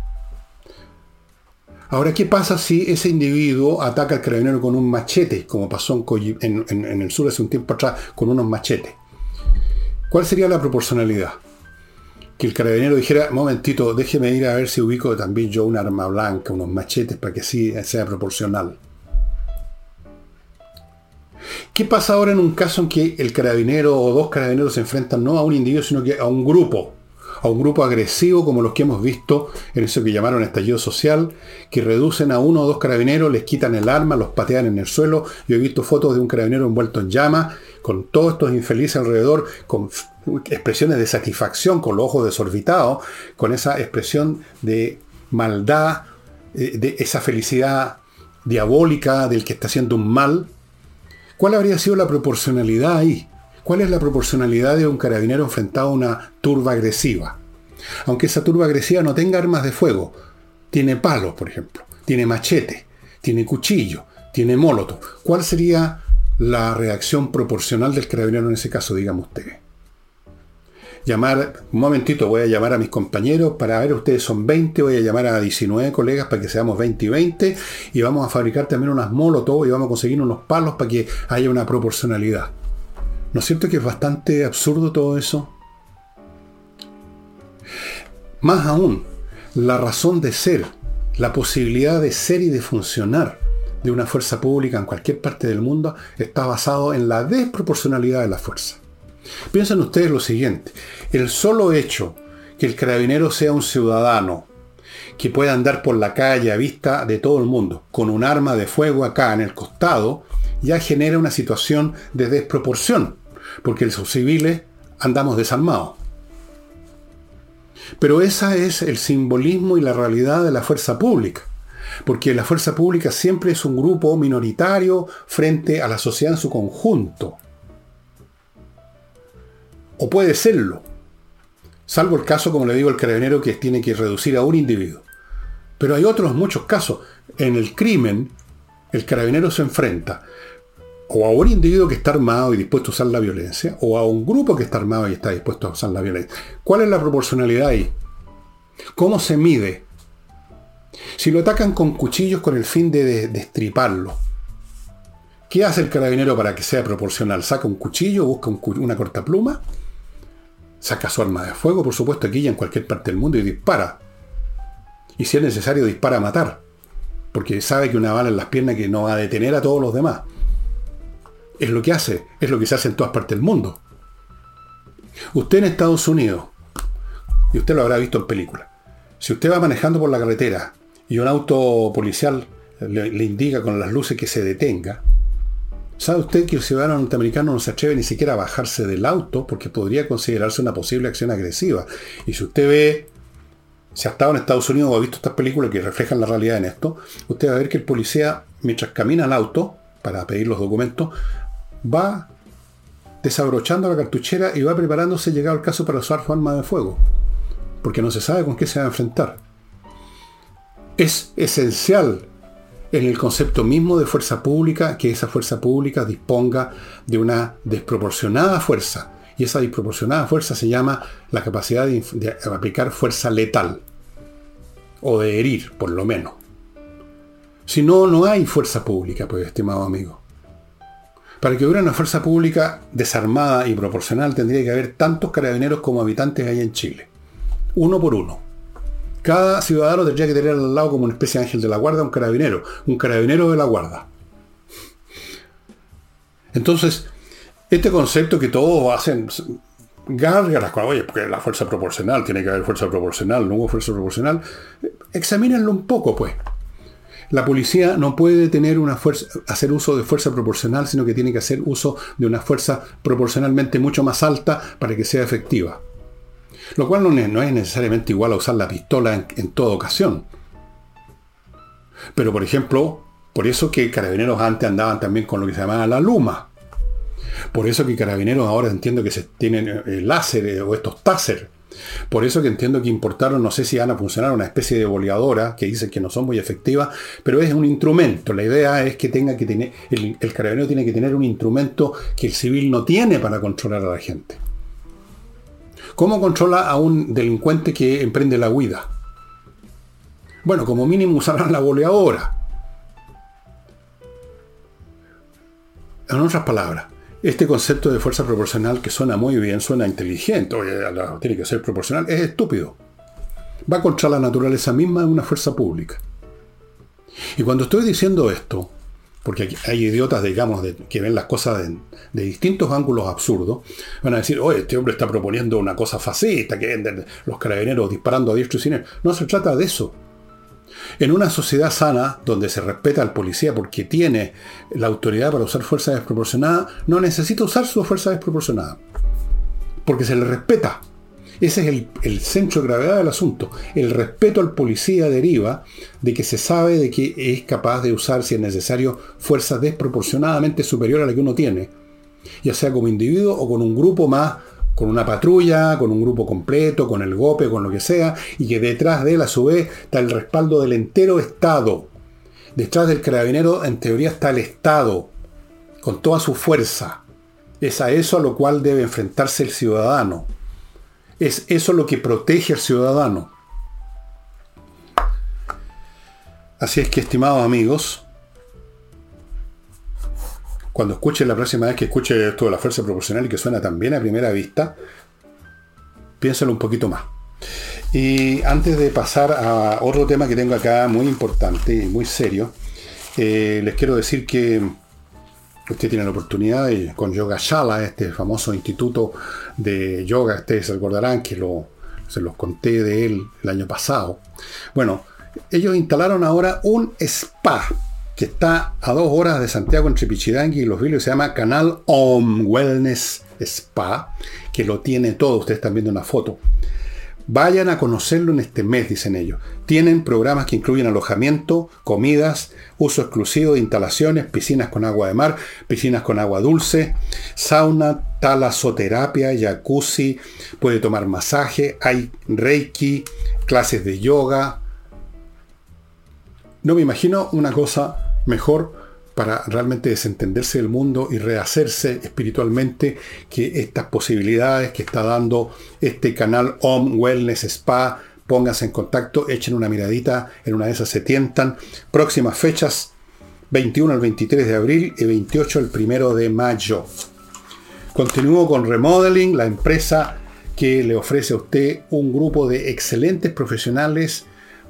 Ahora, ¿qué pasa si ese individuo ataca al carabinero con un machete, como pasó en, en, el sur hace un tiempo atrás, con unos machetes? ¿Cuál sería la proporcionalidad? Que el carabinero dijera, momentito, déjeme ir a ver si ubico también yo un arma blanca, unos machetes, para que sí sea proporcional. ¿Qué pasa ahora en un caso en que el carabinero o dos carabineros se enfrentan no a un individuo, sino que a un grupo? A un grupo agresivo como los que hemos visto en eso que llamaron estallido social, que reducen a uno o dos carabineros, les quitan el arma, los patean en el suelo. Yo he visto fotos de un carabinero envuelto en llama, con todos estos infelices alrededor, con expresiones de satisfacción, con los ojos desorbitados, con esa expresión de maldad, eh, de esa felicidad diabólica del que está haciendo un mal. ¿Cuál habría sido la proporcionalidad ahí? ¿Cuál es la proporcionalidad de un carabinero enfrentado a una turba agresiva? Aunque esa turba agresiva no tenga armas de fuego, tiene palos, por ejemplo, tiene machete, tiene cuchillo, tiene molotov. ¿Cuál sería la reacción proporcional del carabinero en ese caso, digamos usted? llamar, un momentito, voy a llamar a mis compañeros para ver, ustedes son 20, voy a llamar a 19 colegas para que seamos 20 y 20 y vamos a fabricar también unas molotov y vamos a conseguir unos palos para que haya una proporcionalidad. ¿No es cierto que es bastante absurdo todo eso? Más aún, la razón de ser, la posibilidad de ser y de funcionar de una fuerza pública en cualquier parte del mundo está basado en la desproporcionalidad de la fuerza. Piensen ustedes lo siguiente, el solo hecho que el carabinero sea un ciudadano que pueda andar por la calle a vista de todo el mundo con un arma de fuego acá en el costado, ya genera una situación de desproporción, porque los civiles andamos desarmados. Pero esa es el simbolismo y la realidad de la fuerza pública, porque la fuerza pública siempre es un grupo minoritario frente a la sociedad en su conjunto. O puede serlo, salvo el caso, como le digo, el carabinero que tiene que reducir a un individuo. Pero hay otros muchos casos. En el crimen, el carabinero se enfrenta o a un individuo que está armado y dispuesto a usar la violencia, o a un grupo que está armado y está dispuesto a usar la violencia. ¿Cuál es la proporcionalidad ahí? ¿Cómo se mide? Si lo atacan con cuchillos con el fin de destriparlo, ¿qué hace el carabinero para que sea proporcional? ¿Saca un cuchillo, busca una cortapluma? Saca su arma de fuego, por supuesto, aquí y en cualquier parte del mundo y dispara. Y si es necesario, dispara a matar. Porque sabe que una bala en las piernas que no va a detener a todos los demás. Es lo que hace, es lo que se hace en todas partes del mundo. Usted en Estados Unidos, y usted lo habrá visto en películas, si usted va manejando por la carretera y un auto policial le, le, indica con las luces que se detenga, ¿sabe usted que el ciudadano norteamericano no se atreve ni siquiera a bajarse del auto porque podría considerarse una posible acción agresiva? Y si usted ve, si ha estado en Estados Unidos o ha visto estas películas que reflejan la realidad en esto, usted va a ver que el policía, mientras camina al auto para pedir los documentos, va desabrochando la cartuchera y va preparándose, llegado el caso, para usar su arma de fuego. Porque no se sabe con qué se va a enfrentar. Es esencial en el concepto mismo de fuerza pública que esa fuerza pública disponga de una desproporcionada fuerza. Y esa desproporcionada fuerza se llama la capacidad de, de aplicar fuerza letal. O de herir, por lo menos. Si no, no hay fuerza pública, pues, estimado amigo. Para que hubiera una fuerza pública desarmada y proporcional tendría que haber tantos carabineros como habitantes hay en Chile. Uno por uno. Cada ciudadano tendría que tener al lado como una especie de ángel de la guarda un carabinero. Un carabinero de la guarda. Entonces, este concepto que todos hacen gárgaras, oye, porque la fuerza proporcional, tiene que haber fuerza proporcional, no hubo fuerza proporcional, examínenlo un poco, pues. La policía no puede tener una fuerza, hacer uso de fuerza proporcional, sino que tiene que hacer uso de una fuerza proporcionalmente mucho más alta para que sea efectiva. Lo cual no es, necesariamente igual a usar la pistola en, en toda ocasión. Pero por ejemplo, por eso que carabineros antes andaban también con lo que se llamaba la luma. Por eso que carabineros ahora entiendo que se tienen eh, láser o estos taser por eso que entiendo que importaron, no sé si van a funcionar una especie de boleadora, que dicen que no son muy efectivas, pero es un instrumento. La idea es que tenga que tener, el, el carabinero tiene que tener un instrumento que el civil no tiene para controlar a la gente. ¿Cómo controla a un delincuente que emprende la huida? Bueno, como mínimo usarán la boleadora. En otras palabras, este concepto de fuerza proporcional que suena muy bien, suena inteligente, oye, tiene que ser proporcional, es estúpido. Va contra la naturaleza misma de una fuerza pública. Y cuando estoy diciendo esto, porque hay idiotas, digamos, que ven las cosas de, distintos ángulos absurdos, van a decir, oye, este hombre está proponiendo una cosa fascista, que los carabineros disparando a diestro y siniestro. No se trata de eso. En una sociedad sana, donde se respeta al policía porque tiene la autoridad para usar fuerza desproporcionada, no necesita usar su fuerza desproporcionada. Porque se le respeta. Ese es el, centro de gravedad del asunto. El respeto al policía deriva de que se sabe de que es capaz de usar, si es necesario, fuerza desproporcionadamente superior a la que uno tiene. Ya sea como individuo o con un grupo más con una patrulla, con un grupo completo, con el GOPE, con lo que sea, y que detrás de él, a su vez, está el respaldo del entero Estado. Detrás del carabinero, en teoría, está el Estado, con toda su fuerza. Es a eso a lo cual debe enfrentarse el ciudadano. Es eso lo que protege al ciudadano. Así es que, estimados amigos, cuando escuche la próxima vez que escuche esto de la fuerza proporcional y que suena tan bien a primera vista, piénsalo un poquito más. Y antes de pasar a otro tema que tengo acá muy importante y muy serio, eh, les quiero decir que usted tiene la oportunidad con Yoga Shala, este famoso instituto de yoga, ustedes se recordarán que se los conté de él el año pasado. Bueno, ellos instalaron ahora un spa que está a dos horas de Santiago entre Pichidangui y Los Vilos, se llama Canal Om Wellness Spa, que lo tiene todo, ustedes están viendo una foto. Vayan a conocerlo en este mes, dicen ellos. Tienen programas que incluyen alojamiento, comidas, uso exclusivo de instalaciones, piscinas con agua de mar, piscinas con agua dulce, sauna, talasoterapia, jacuzzi, puede tomar masaje, hay reiki, clases de yoga. No me imagino una cosa mejor para realmente desentenderse del mundo y rehacerse espiritualmente que estas posibilidades que está dando este canal Om Wellness Spa, pónganse en contacto, echen una miradita, en una de esas se tientan. Próximas fechas, 21 al 23 de abril y 28 al 1 de mayo. Continúo con Remodeling, la empresa que le ofrece a usted un grupo de excelentes profesionales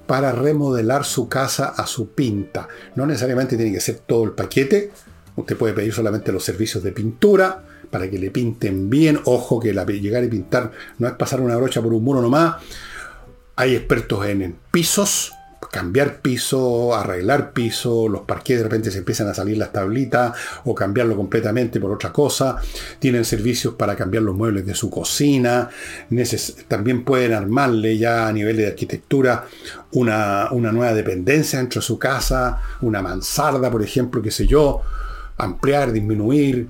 para remodelar su casa a su pinta. No necesariamente tiene que ser todo el paquete. Usted puede pedir solamente los servicios de pintura para que le pinten bien. Ojo que llegar y pintar no es pasar una brocha por un muro nomás. Hay expertos en pisos, cambiar piso, arreglar piso, los parques de repente se empiezan a salir las tablitas o cambiarlo completamente por otra cosa. Tienen servicios para cambiar los muebles de su cocina. también pueden armarle ya a nivel de arquitectura una, nueva dependencia dentro de su casa, una mansarda, por ejemplo, qué sé yo, ampliar, disminuir,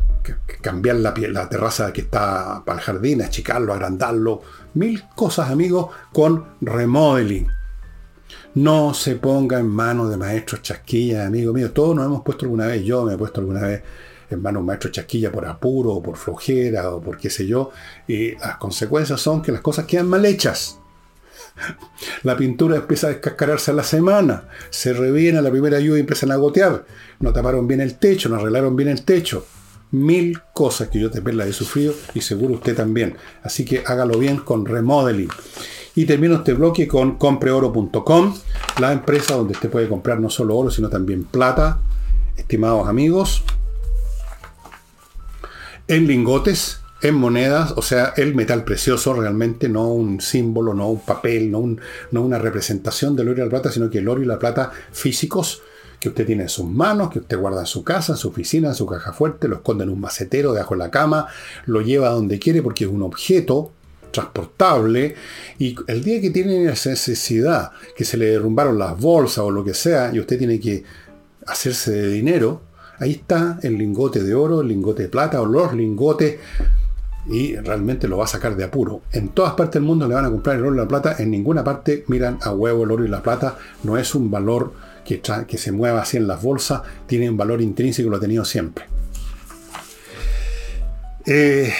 cambiar la, la terraza que está para el jardín, achicarlo, agrandarlo. Mil cosas, amigos, con remodeling no se ponga en manos de maestros chasquillas, amigo mío. Todos nos hemos puesto alguna vez, yo me he puesto alguna vez en manos de maestros chasquilla por apuro, o por flojera, o por qué sé yo. Y las consecuencias son que las cosas quedan mal hechas. La pintura empieza a descascararse a la semana, se reviene la primera lluvia y empiezan a gotear. No taparon bien el techo, no arreglaron bien el techo. Mil cosas que yo también las he sufrido y seguro usted también. Así que hágalo bien con remodeling. Y termino este bloque con compreoro.com, la empresa donde usted puede comprar no solo oro, sino también plata, estimados amigos, en lingotes, en monedas, o sea, el metal precioso realmente, no un símbolo, no un papel, no, una representación del oro y la plata, sino que el oro y la plata físicos que usted tiene en sus manos, que usted guarda en su casa, en su oficina, en su caja fuerte, lo esconde en un macetero debajo de la cama, lo lleva donde quiere porque es un objeto transportable y el día que tiene necesidad, que se le derrumbaron las bolsas o lo que sea, y usted tiene que hacerse de dinero, ahí está el lingote de oro, el lingote de plata o los lingotes y realmente lo va a sacar de apuro. En todas partes del mundo le van a comprar el oro y la plata, en ninguna parte miran a huevo el oro y la plata, no es un valor que, que se mueva así en las bolsas, tiene un valor intrínseco, lo ha tenido siempre. Eh,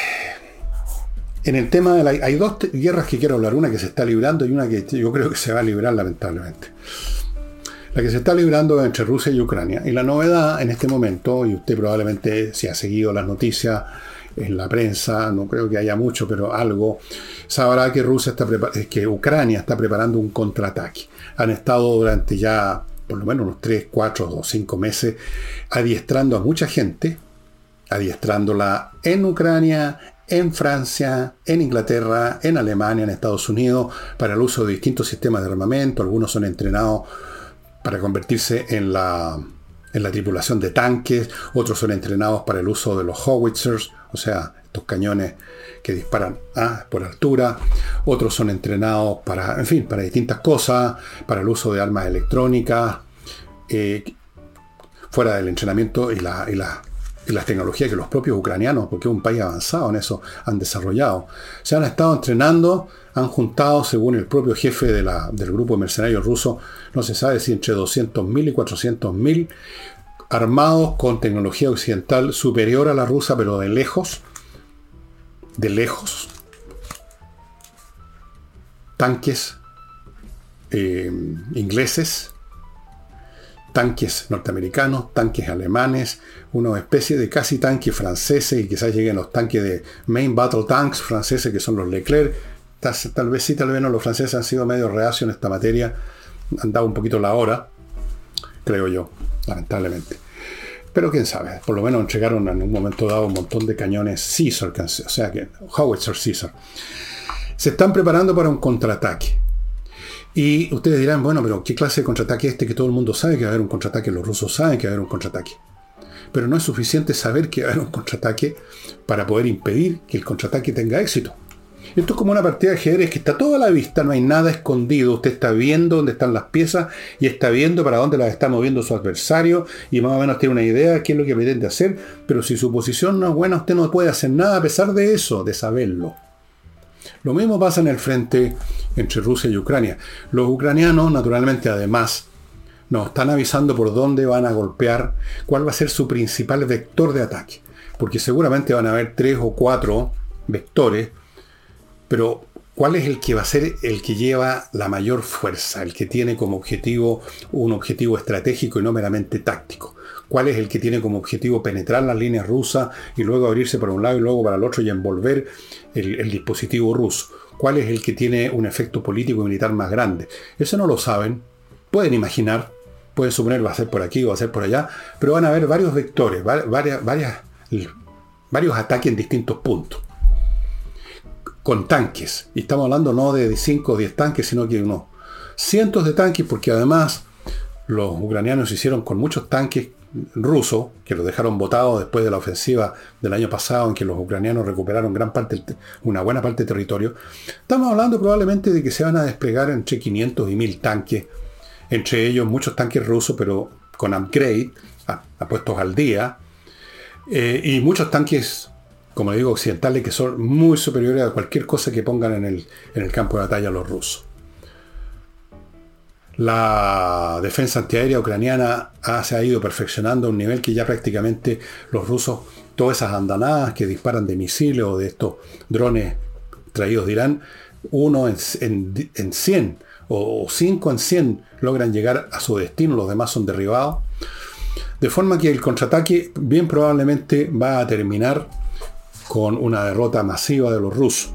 en el tema de la... Hay dos guerras que quiero hablar, una que se está librando y una que yo creo que se va a librar lamentablemente. La que se está librando entre Rusia y Ucrania. Y la novedad en este momento, y usted probablemente si ha seguido las noticias en la prensa, no creo que haya mucho, pero algo, sabrá que Rusia está que Ucrania está preparando un contraataque. Han estado durante ya por lo menos unos 3, 4 o 5 meses adiestrando a mucha gente, adiestrándola en Ucrania, en Francia, en Inglaterra, en Alemania, en Estados Unidos, para el uso de distintos sistemas de armamento. Algunos son entrenados para convertirse en la, en la tripulación de tanques, otros son entrenados para el uso de los howitzers, o sea, estos cañones que disparan ah, por altura, otros son entrenados para, en fin, para distintas cosas, para el uso de armas electrónicas, eh, fuera del entrenamiento y la, y la las tecnologías que los propios ucranianos, porque es un país avanzado en eso, han desarrollado. Se han estado entrenando, han juntado, según el propio jefe de la, del grupo de mercenarios ruso, no se sabe si entre 200.000 y 400.000 armados con tecnología occidental superior a la rusa, pero de lejos, de lejos. tanques eh, ingleses, tanques norteamericanos, tanques alemanes, una especie de casi tanques franceses y quizás lleguen los tanques de Main Battle Tanks franceses que son los Leclerc. Tal, vez sí, tal vez no, los franceses han sido medio reacios en esta materia, han dado un poquito la hora, creo yo, lamentablemente. Pero quién sabe, por lo menos entregaron en un momento dado un montón de cañones Caesar, o sea que Howitzer Caesar. Se están preparando para un contraataque. Y ustedes dirán, bueno, pero ¿qué clase de contraataque es este que todo el mundo sabe que va a haber un contraataque? Los rusos saben que va a haber un contraataque. Pero no es suficiente saber que va a haber un contraataque para poder impedir que el contraataque tenga éxito. Esto es como una partida de ajedrez que está toda a la vista, no hay nada escondido. Usted está viendo dónde están las piezas y está viendo para dónde las está moviendo su adversario y más o menos tiene una idea de qué es lo que pretende hacer. Pero si su posición no es buena, usted no puede hacer nada a pesar de eso, de saberlo. Lo mismo pasa en el frente entre Rusia y Ucrania. Los ucranianos, naturalmente, además, nos están avisando por dónde van a golpear, cuál va a ser su principal vector de ataque. Porque seguramente van a haber tres o cuatro vectores, pero ¿cuál es el que va a ser el que lleva la mayor fuerza, el que tiene como objetivo un objetivo estratégico y no meramente táctico? Cuál es el que tiene como objetivo penetrar las líneas rusas y luego abrirse para un lado y luego para el otro y envolver el, dispositivo ruso, cuál es el que tiene un efecto político y militar más grande. Eso no lo saben, pueden imaginar, pueden suponer va a ser por aquí o va a ser por allá, pero van a haber varios vectores, varias, varias, varios ataques en distintos puntos. Con tanques, y estamos hablando no de 5 o 10 tanques, sino que unos cientos de tanques, porque además los ucranianos hicieron con muchos tanques ruso, que lo dejaron votado después de la ofensiva del año pasado, en que los ucranianos recuperaron gran parte, una buena parte del territorio, estamos hablando probablemente de que se van a desplegar entre 500 y 1000 tanques, entre ellos muchos tanques rusos, pero con upgrade, apuestos al día, eh, y muchos tanques, como digo, occidentales, que son muy superiores a cualquier cosa que pongan en el, en el campo de batalla los rusos. La defensa antiaérea ucraniana se ha ido perfeccionando a un nivel que ya prácticamente los rusos, todas esas andanadas que disparan de misiles o de estos drones traídos de Irán, uno en, en 100 o 5 en 100 logran llegar a su destino, los demás son derribados. De forma que el contraataque bien probablemente va a terminar con una derrota masiva de los rusos.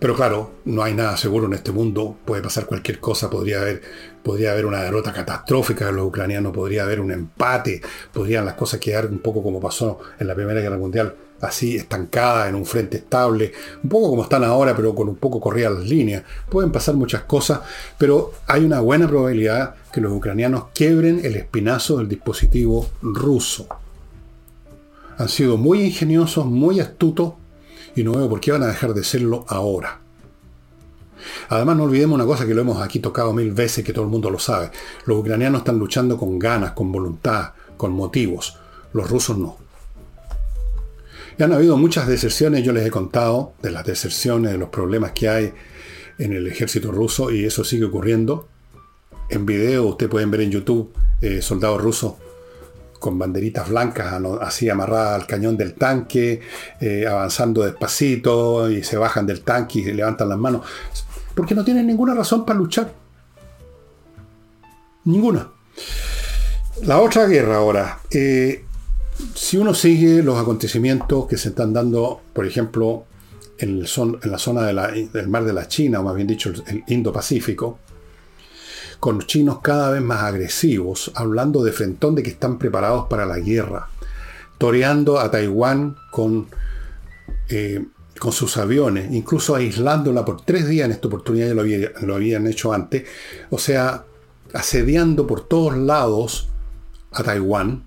Pero claro, no hay nada seguro en este mundo, puede pasar cualquier cosa, podría haber, podría haber una derrota catastrófica. De los ucranianos, podría haber un empate, podrían las cosas quedar un poco como pasó en la Primera Guerra Mundial, así estancada en un frente estable, un poco como están ahora, pero con un poco corridas las líneas. Pueden pasar muchas cosas, pero hay una buena probabilidad que los ucranianos quiebren el espinazo del dispositivo ruso. Han sido muy ingeniosos, muy astutos, y no veo por qué van a dejar de serlo ahora. Además, no olvidemos una cosa que lo hemos aquí tocado mil veces, que todo el mundo lo sabe. Los ucranianos están luchando con ganas, con voluntad, con motivos. Los rusos no. Y han habido muchas deserciones, yo les he contado de las deserciones, de los problemas que hay en el ejército ruso, y eso sigue ocurriendo. En video, ustedes pueden ver en YouTube eh, soldados rusos con banderitas blancas así amarradas al cañón del tanque, eh, avanzando despacito y se bajan del tanque y levantan las manos, porque no tienen ninguna razón para luchar. Ninguna. La otra guerra ahora. Eh, si uno sigue los acontecimientos que se están dando, por ejemplo, en, en la zona del mar de la China, o más bien dicho, el Indo-Pacífico, con chinos cada vez más agresivos, hablando de frentón de que están preparados para la guerra, toreando a Taiwán con, eh, con sus aviones, incluso aislándola por tres días. En esta oportunidad, ya lo, lo habían hecho antes, o sea, asediando por todos lados a Taiwán,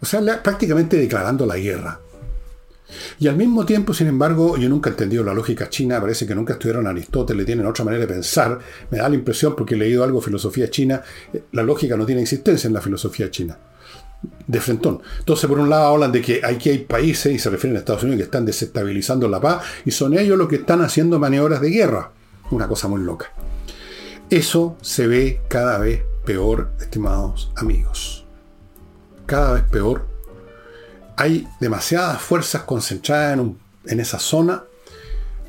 o sea, prácticamente declarando la guerra. Y al mismo tiempo, sin embargo, yo nunca he entendido la lógica china, parece que nunca estudiaron Aristóteles, tienen otra manera de pensar, me da la impresión porque he leído algo de filosofía china, eh, la lógica no tiene existencia en la filosofía china. De frentón. Entonces, por un lado, hablan de que aquí hay países, y se refieren a Estados Unidos, que están desestabilizando la paz, y son ellos los que están haciendo maniobras de guerra. Una cosa muy loca. Eso se ve cada vez peor, estimados amigos. Cada vez peor hay demasiadas fuerzas concentradas en, esa zona.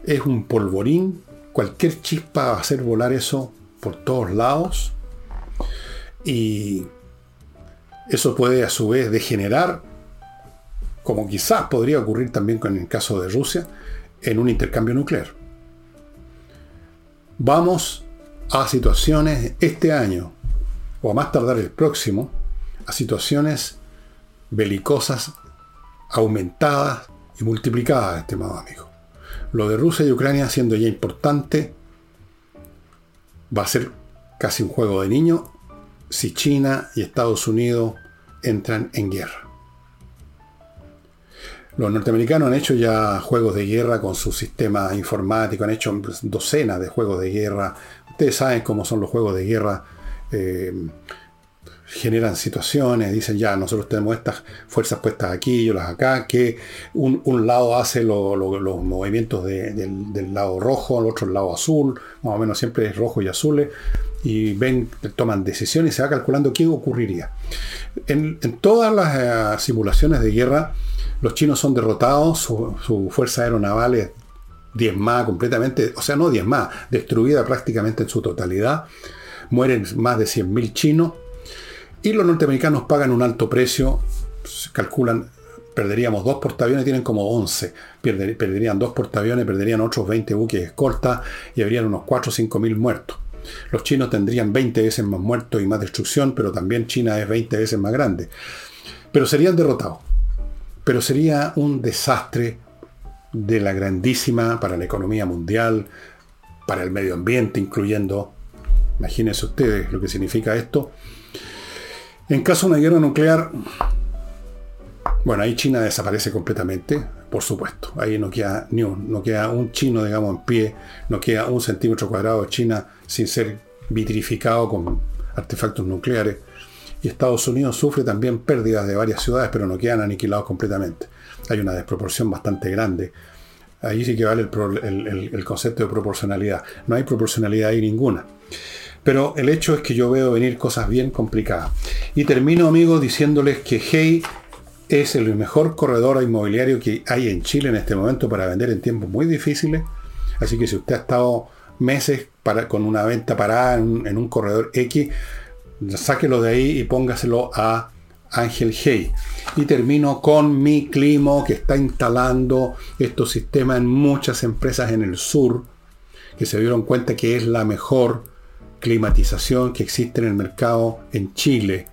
Es un polvorín cualquier chispa va a hacer volar eso por todos lados y eso puede a su vez degenerar, como quizás podría ocurrir también con el caso de Rusia, en un intercambio nuclear. Vamos a situaciones este año, o a más tardar el próximo, a situaciones belicosas aumentadas y multiplicadas, estimado amigo. Lo de Rusia y Ucrania siendo ya importante, va a ser casi un juego de niño si China y Estados Unidos entran en guerra. Los norteamericanos han hecho ya juegos de guerra con su sistema informático, han hecho docenas de juegos de guerra. Ustedes saben cómo son los juegos de guerra. Eh, generan situaciones, dicen ya, nosotros tenemos estas fuerzas puestas aquí y otras acá, que un, lado hace los movimientos del, lado rojo, el otro el lado azul, más o menos siempre es rojo y azul, y ven, toman decisiones y se va calculando qué ocurriría. En, todas las eh, simulaciones de guerra, los chinos son derrotados, su, fuerza aeronaval es diezmada completamente, o sea, no diezmada, destruida prácticamente en su totalidad. Mueren más de 100.000 chinos y los norteamericanos pagan un alto precio, se calculan, perderíamos dos portaaviones, tienen como 11, perderían dos portaaviones, perderían otros 20 buques escolta y habrían unos 4 o 5 mil muertos. Los chinos tendrían 20 veces más muertos y más destrucción, pero también China es 20 veces más grande. Pero serían derrotados. Pero sería un desastre de la grandísima para la economía mundial, para el medio ambiente, incluyendo, imagínense ustedes lo que significa esto, en caso de una guerra nuclear, bueno, ahí China desaparece completamente, por supuesto. Ahí no queda ni un, no queda un chino, digamos, en pie, no queda un centímetro cuadrado de China sin ser vitrificado con artefactos nucleares. Y Estados Unidos sufre también pérdidas de varias ciudades, pero no quedan aniquilados completamente. Hay una desproporción bastante grande. Ahí sí que vale el, el concepto de proporcionalidad. No hay proporcionalidad ahí ninguna. Pero el hecho es que yo veo venir cosas bien complicadas. Y termino, amigos, diciéndoles que Hey es el mejor corredor inmobiliario que hay en Chile en este momento para vender en tiempos muy difíciles. Así que si usted ha estado meses con una venta parada en, un corredor X, sáquelo de ahí y póngaselo a Ángel Hey. Y termino con mi Climo que está instalando estos sistemas en muchas empresas en el sur que se dieron cuenta que es la mejor climatización que existe en el mercado en Chile.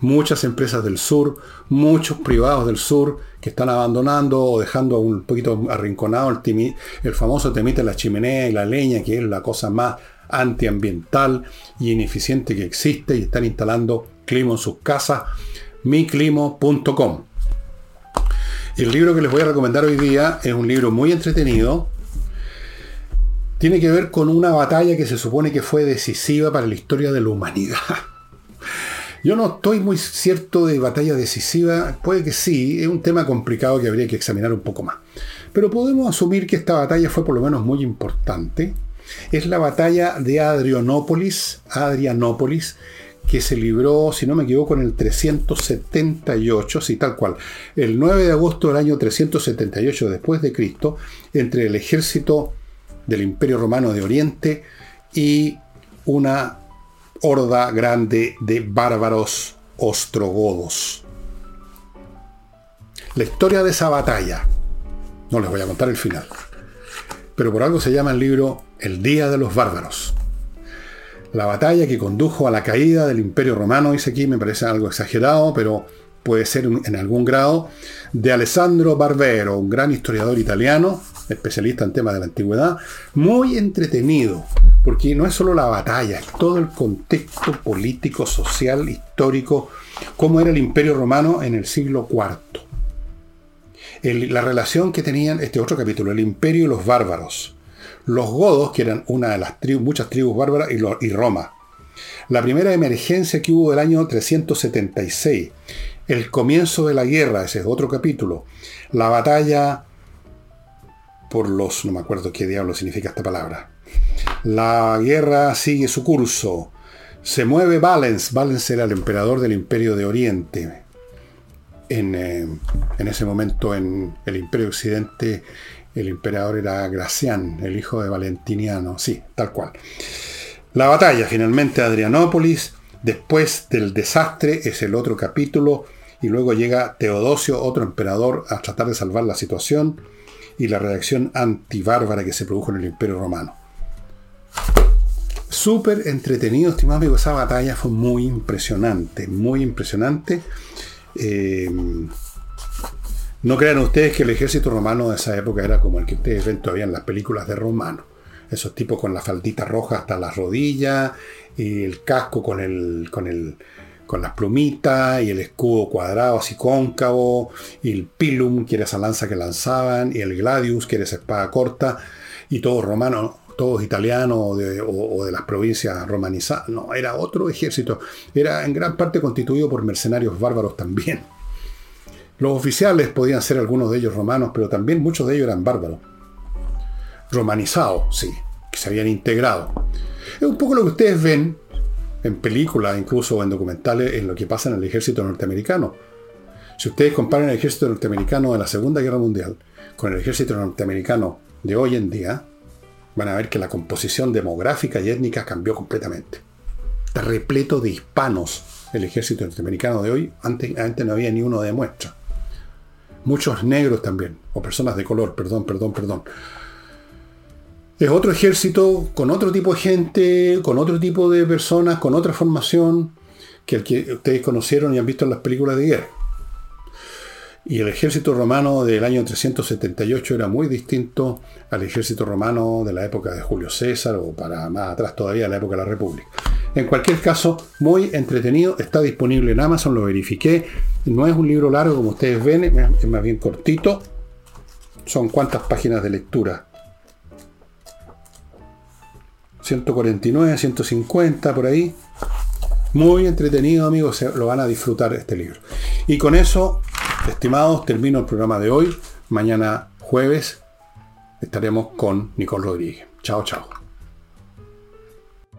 Muchas empresas del sur, muchos privados del sur que están abandonando o dejando un poquito arrinconado el, el famoso temite la chimenea y la leña, que es la cosa más antiambiental y ineficiente que existe y están instalando clima en sus casas. miclimo.com. El libro que les voy a recomendar hoy día es un libro muy entretenido, tiene que ver con una batalla que se supone que fue decisiva para la historia de la humanidad. Yo no estoy muy cierto de batalla decisiva, puede que sí, es un tema complicado que habría que examinar un poco más. Pero podemos asumir que esta batalla fue por lo menos muy importante. Es la batalla de Adrianópolis, Adrianópolis, que se libró, si no me equivoco, en el 378, sí, tal cual, el 9 de agosto del año 378 después de Cristo, entre el ejército del Imperio Romano de Oriente y una horda grande de bárbaros ostrogodos. La historia de esa batalla, no les voy a contar el final, pero por algo se llama el libro El Día de los Bárbaros. La batalla que condujo a la caída del Imperio Romano, dice aquí, me parece algo exagerado, pero puede ser en algún grado, de Alessandro Barbero, un gran historiador italiano, especialista en temas de la antigüedad, muy entretenido, porque no es solo la batalla, es todo el contexto político, social, histórico, cómo era el imperio romano en el siglo IV. la relación que tenían, este otro capítulo, el imperio y los bárbaros. Los godos, que eran una de las tribus, muchas tribus bárbaras, y, y Roma. La primera emergencia que hubo del año 376 el comienzo de la guerra, ese es otro capítulo. La batalla por los... no me acuerdo qué diablo significa esta palabra. La guerra sigue su curso. Se mueve Valens. Valens era el emperador del imperio de Oriente. En, eh, en ese momento en el imperio occidente El emperador era Gracián, el hijo de Valentiniano, sí, tal cual. La batalla finalmente Adrianópolis, después del desastre, es el otro capítulo, y luego llega Teodosio, otro emperador, a tratar de salvar la situación y la reacción antibárbara que se produjo en el Imperio Romano. Súper entretenido, estimado amigo, esa batalla fue muy impresionante, muy impresionante. Eh, no crean ustedes que el ejército romano de esa época era como el que ustedes ven todavía en las películas de romano. Esos tipos con la faldita roja hasta las rodillas y el casco con el, con el, con las plumitas y el escudo cuadrado así cóncavo y el pilum que era esa lanza que lanzaban y el gladius que era esa espada corta y todos romanos todos italianos o de, o de, las provincias romanizadas. No, era otro ejército. Era en gran parte constituido por mercenarios bárbaros también. Los oficiales podían ser algunos de ellos romanos, pero también muchos de ellos eran bárbaros. Romanizados, sí, que se habían integrado. Es un poco lo que ustedes ven en películas, incluso en documentales, en lo que pasa en el ejército norteamericano. Si ustedes comparan el ejército norteamericano de la Segunda Guerra Mundial con el ejército norteamericano de hoy en día, van a ver que la composición demográfica y étnica cambió completamente. Está repleto de hispanos el ejército norteamericano de hoy. Antes, antes no había ni uno de muestra muchos negros también, o personas de color, perdón, perdón, perdón. Es otro ejército con otro tipo de gente, con otro tipo de personas, con otra formación que el que ustedes conocieron y han visto en las películas de guerra. Y el ejército romano del año 378 era muy distinto al ejército romano de la época de Julio César o para más atrás todavía, la época de la República. En cualquier caso, muy entretenido, está disponible en Amazon, lo verifiqué. No es un libro largo como ustedes ven, es más bien cortito. Son cuántas páginas de lectura. 149, 150 por ahí. Muy entretenido, amigos, lo van a disfrutar este libro. Y con eso Estimados, termino el programa de hoy. Mañana jueves estaremos con Nicole Rodríguez. Chao, chao.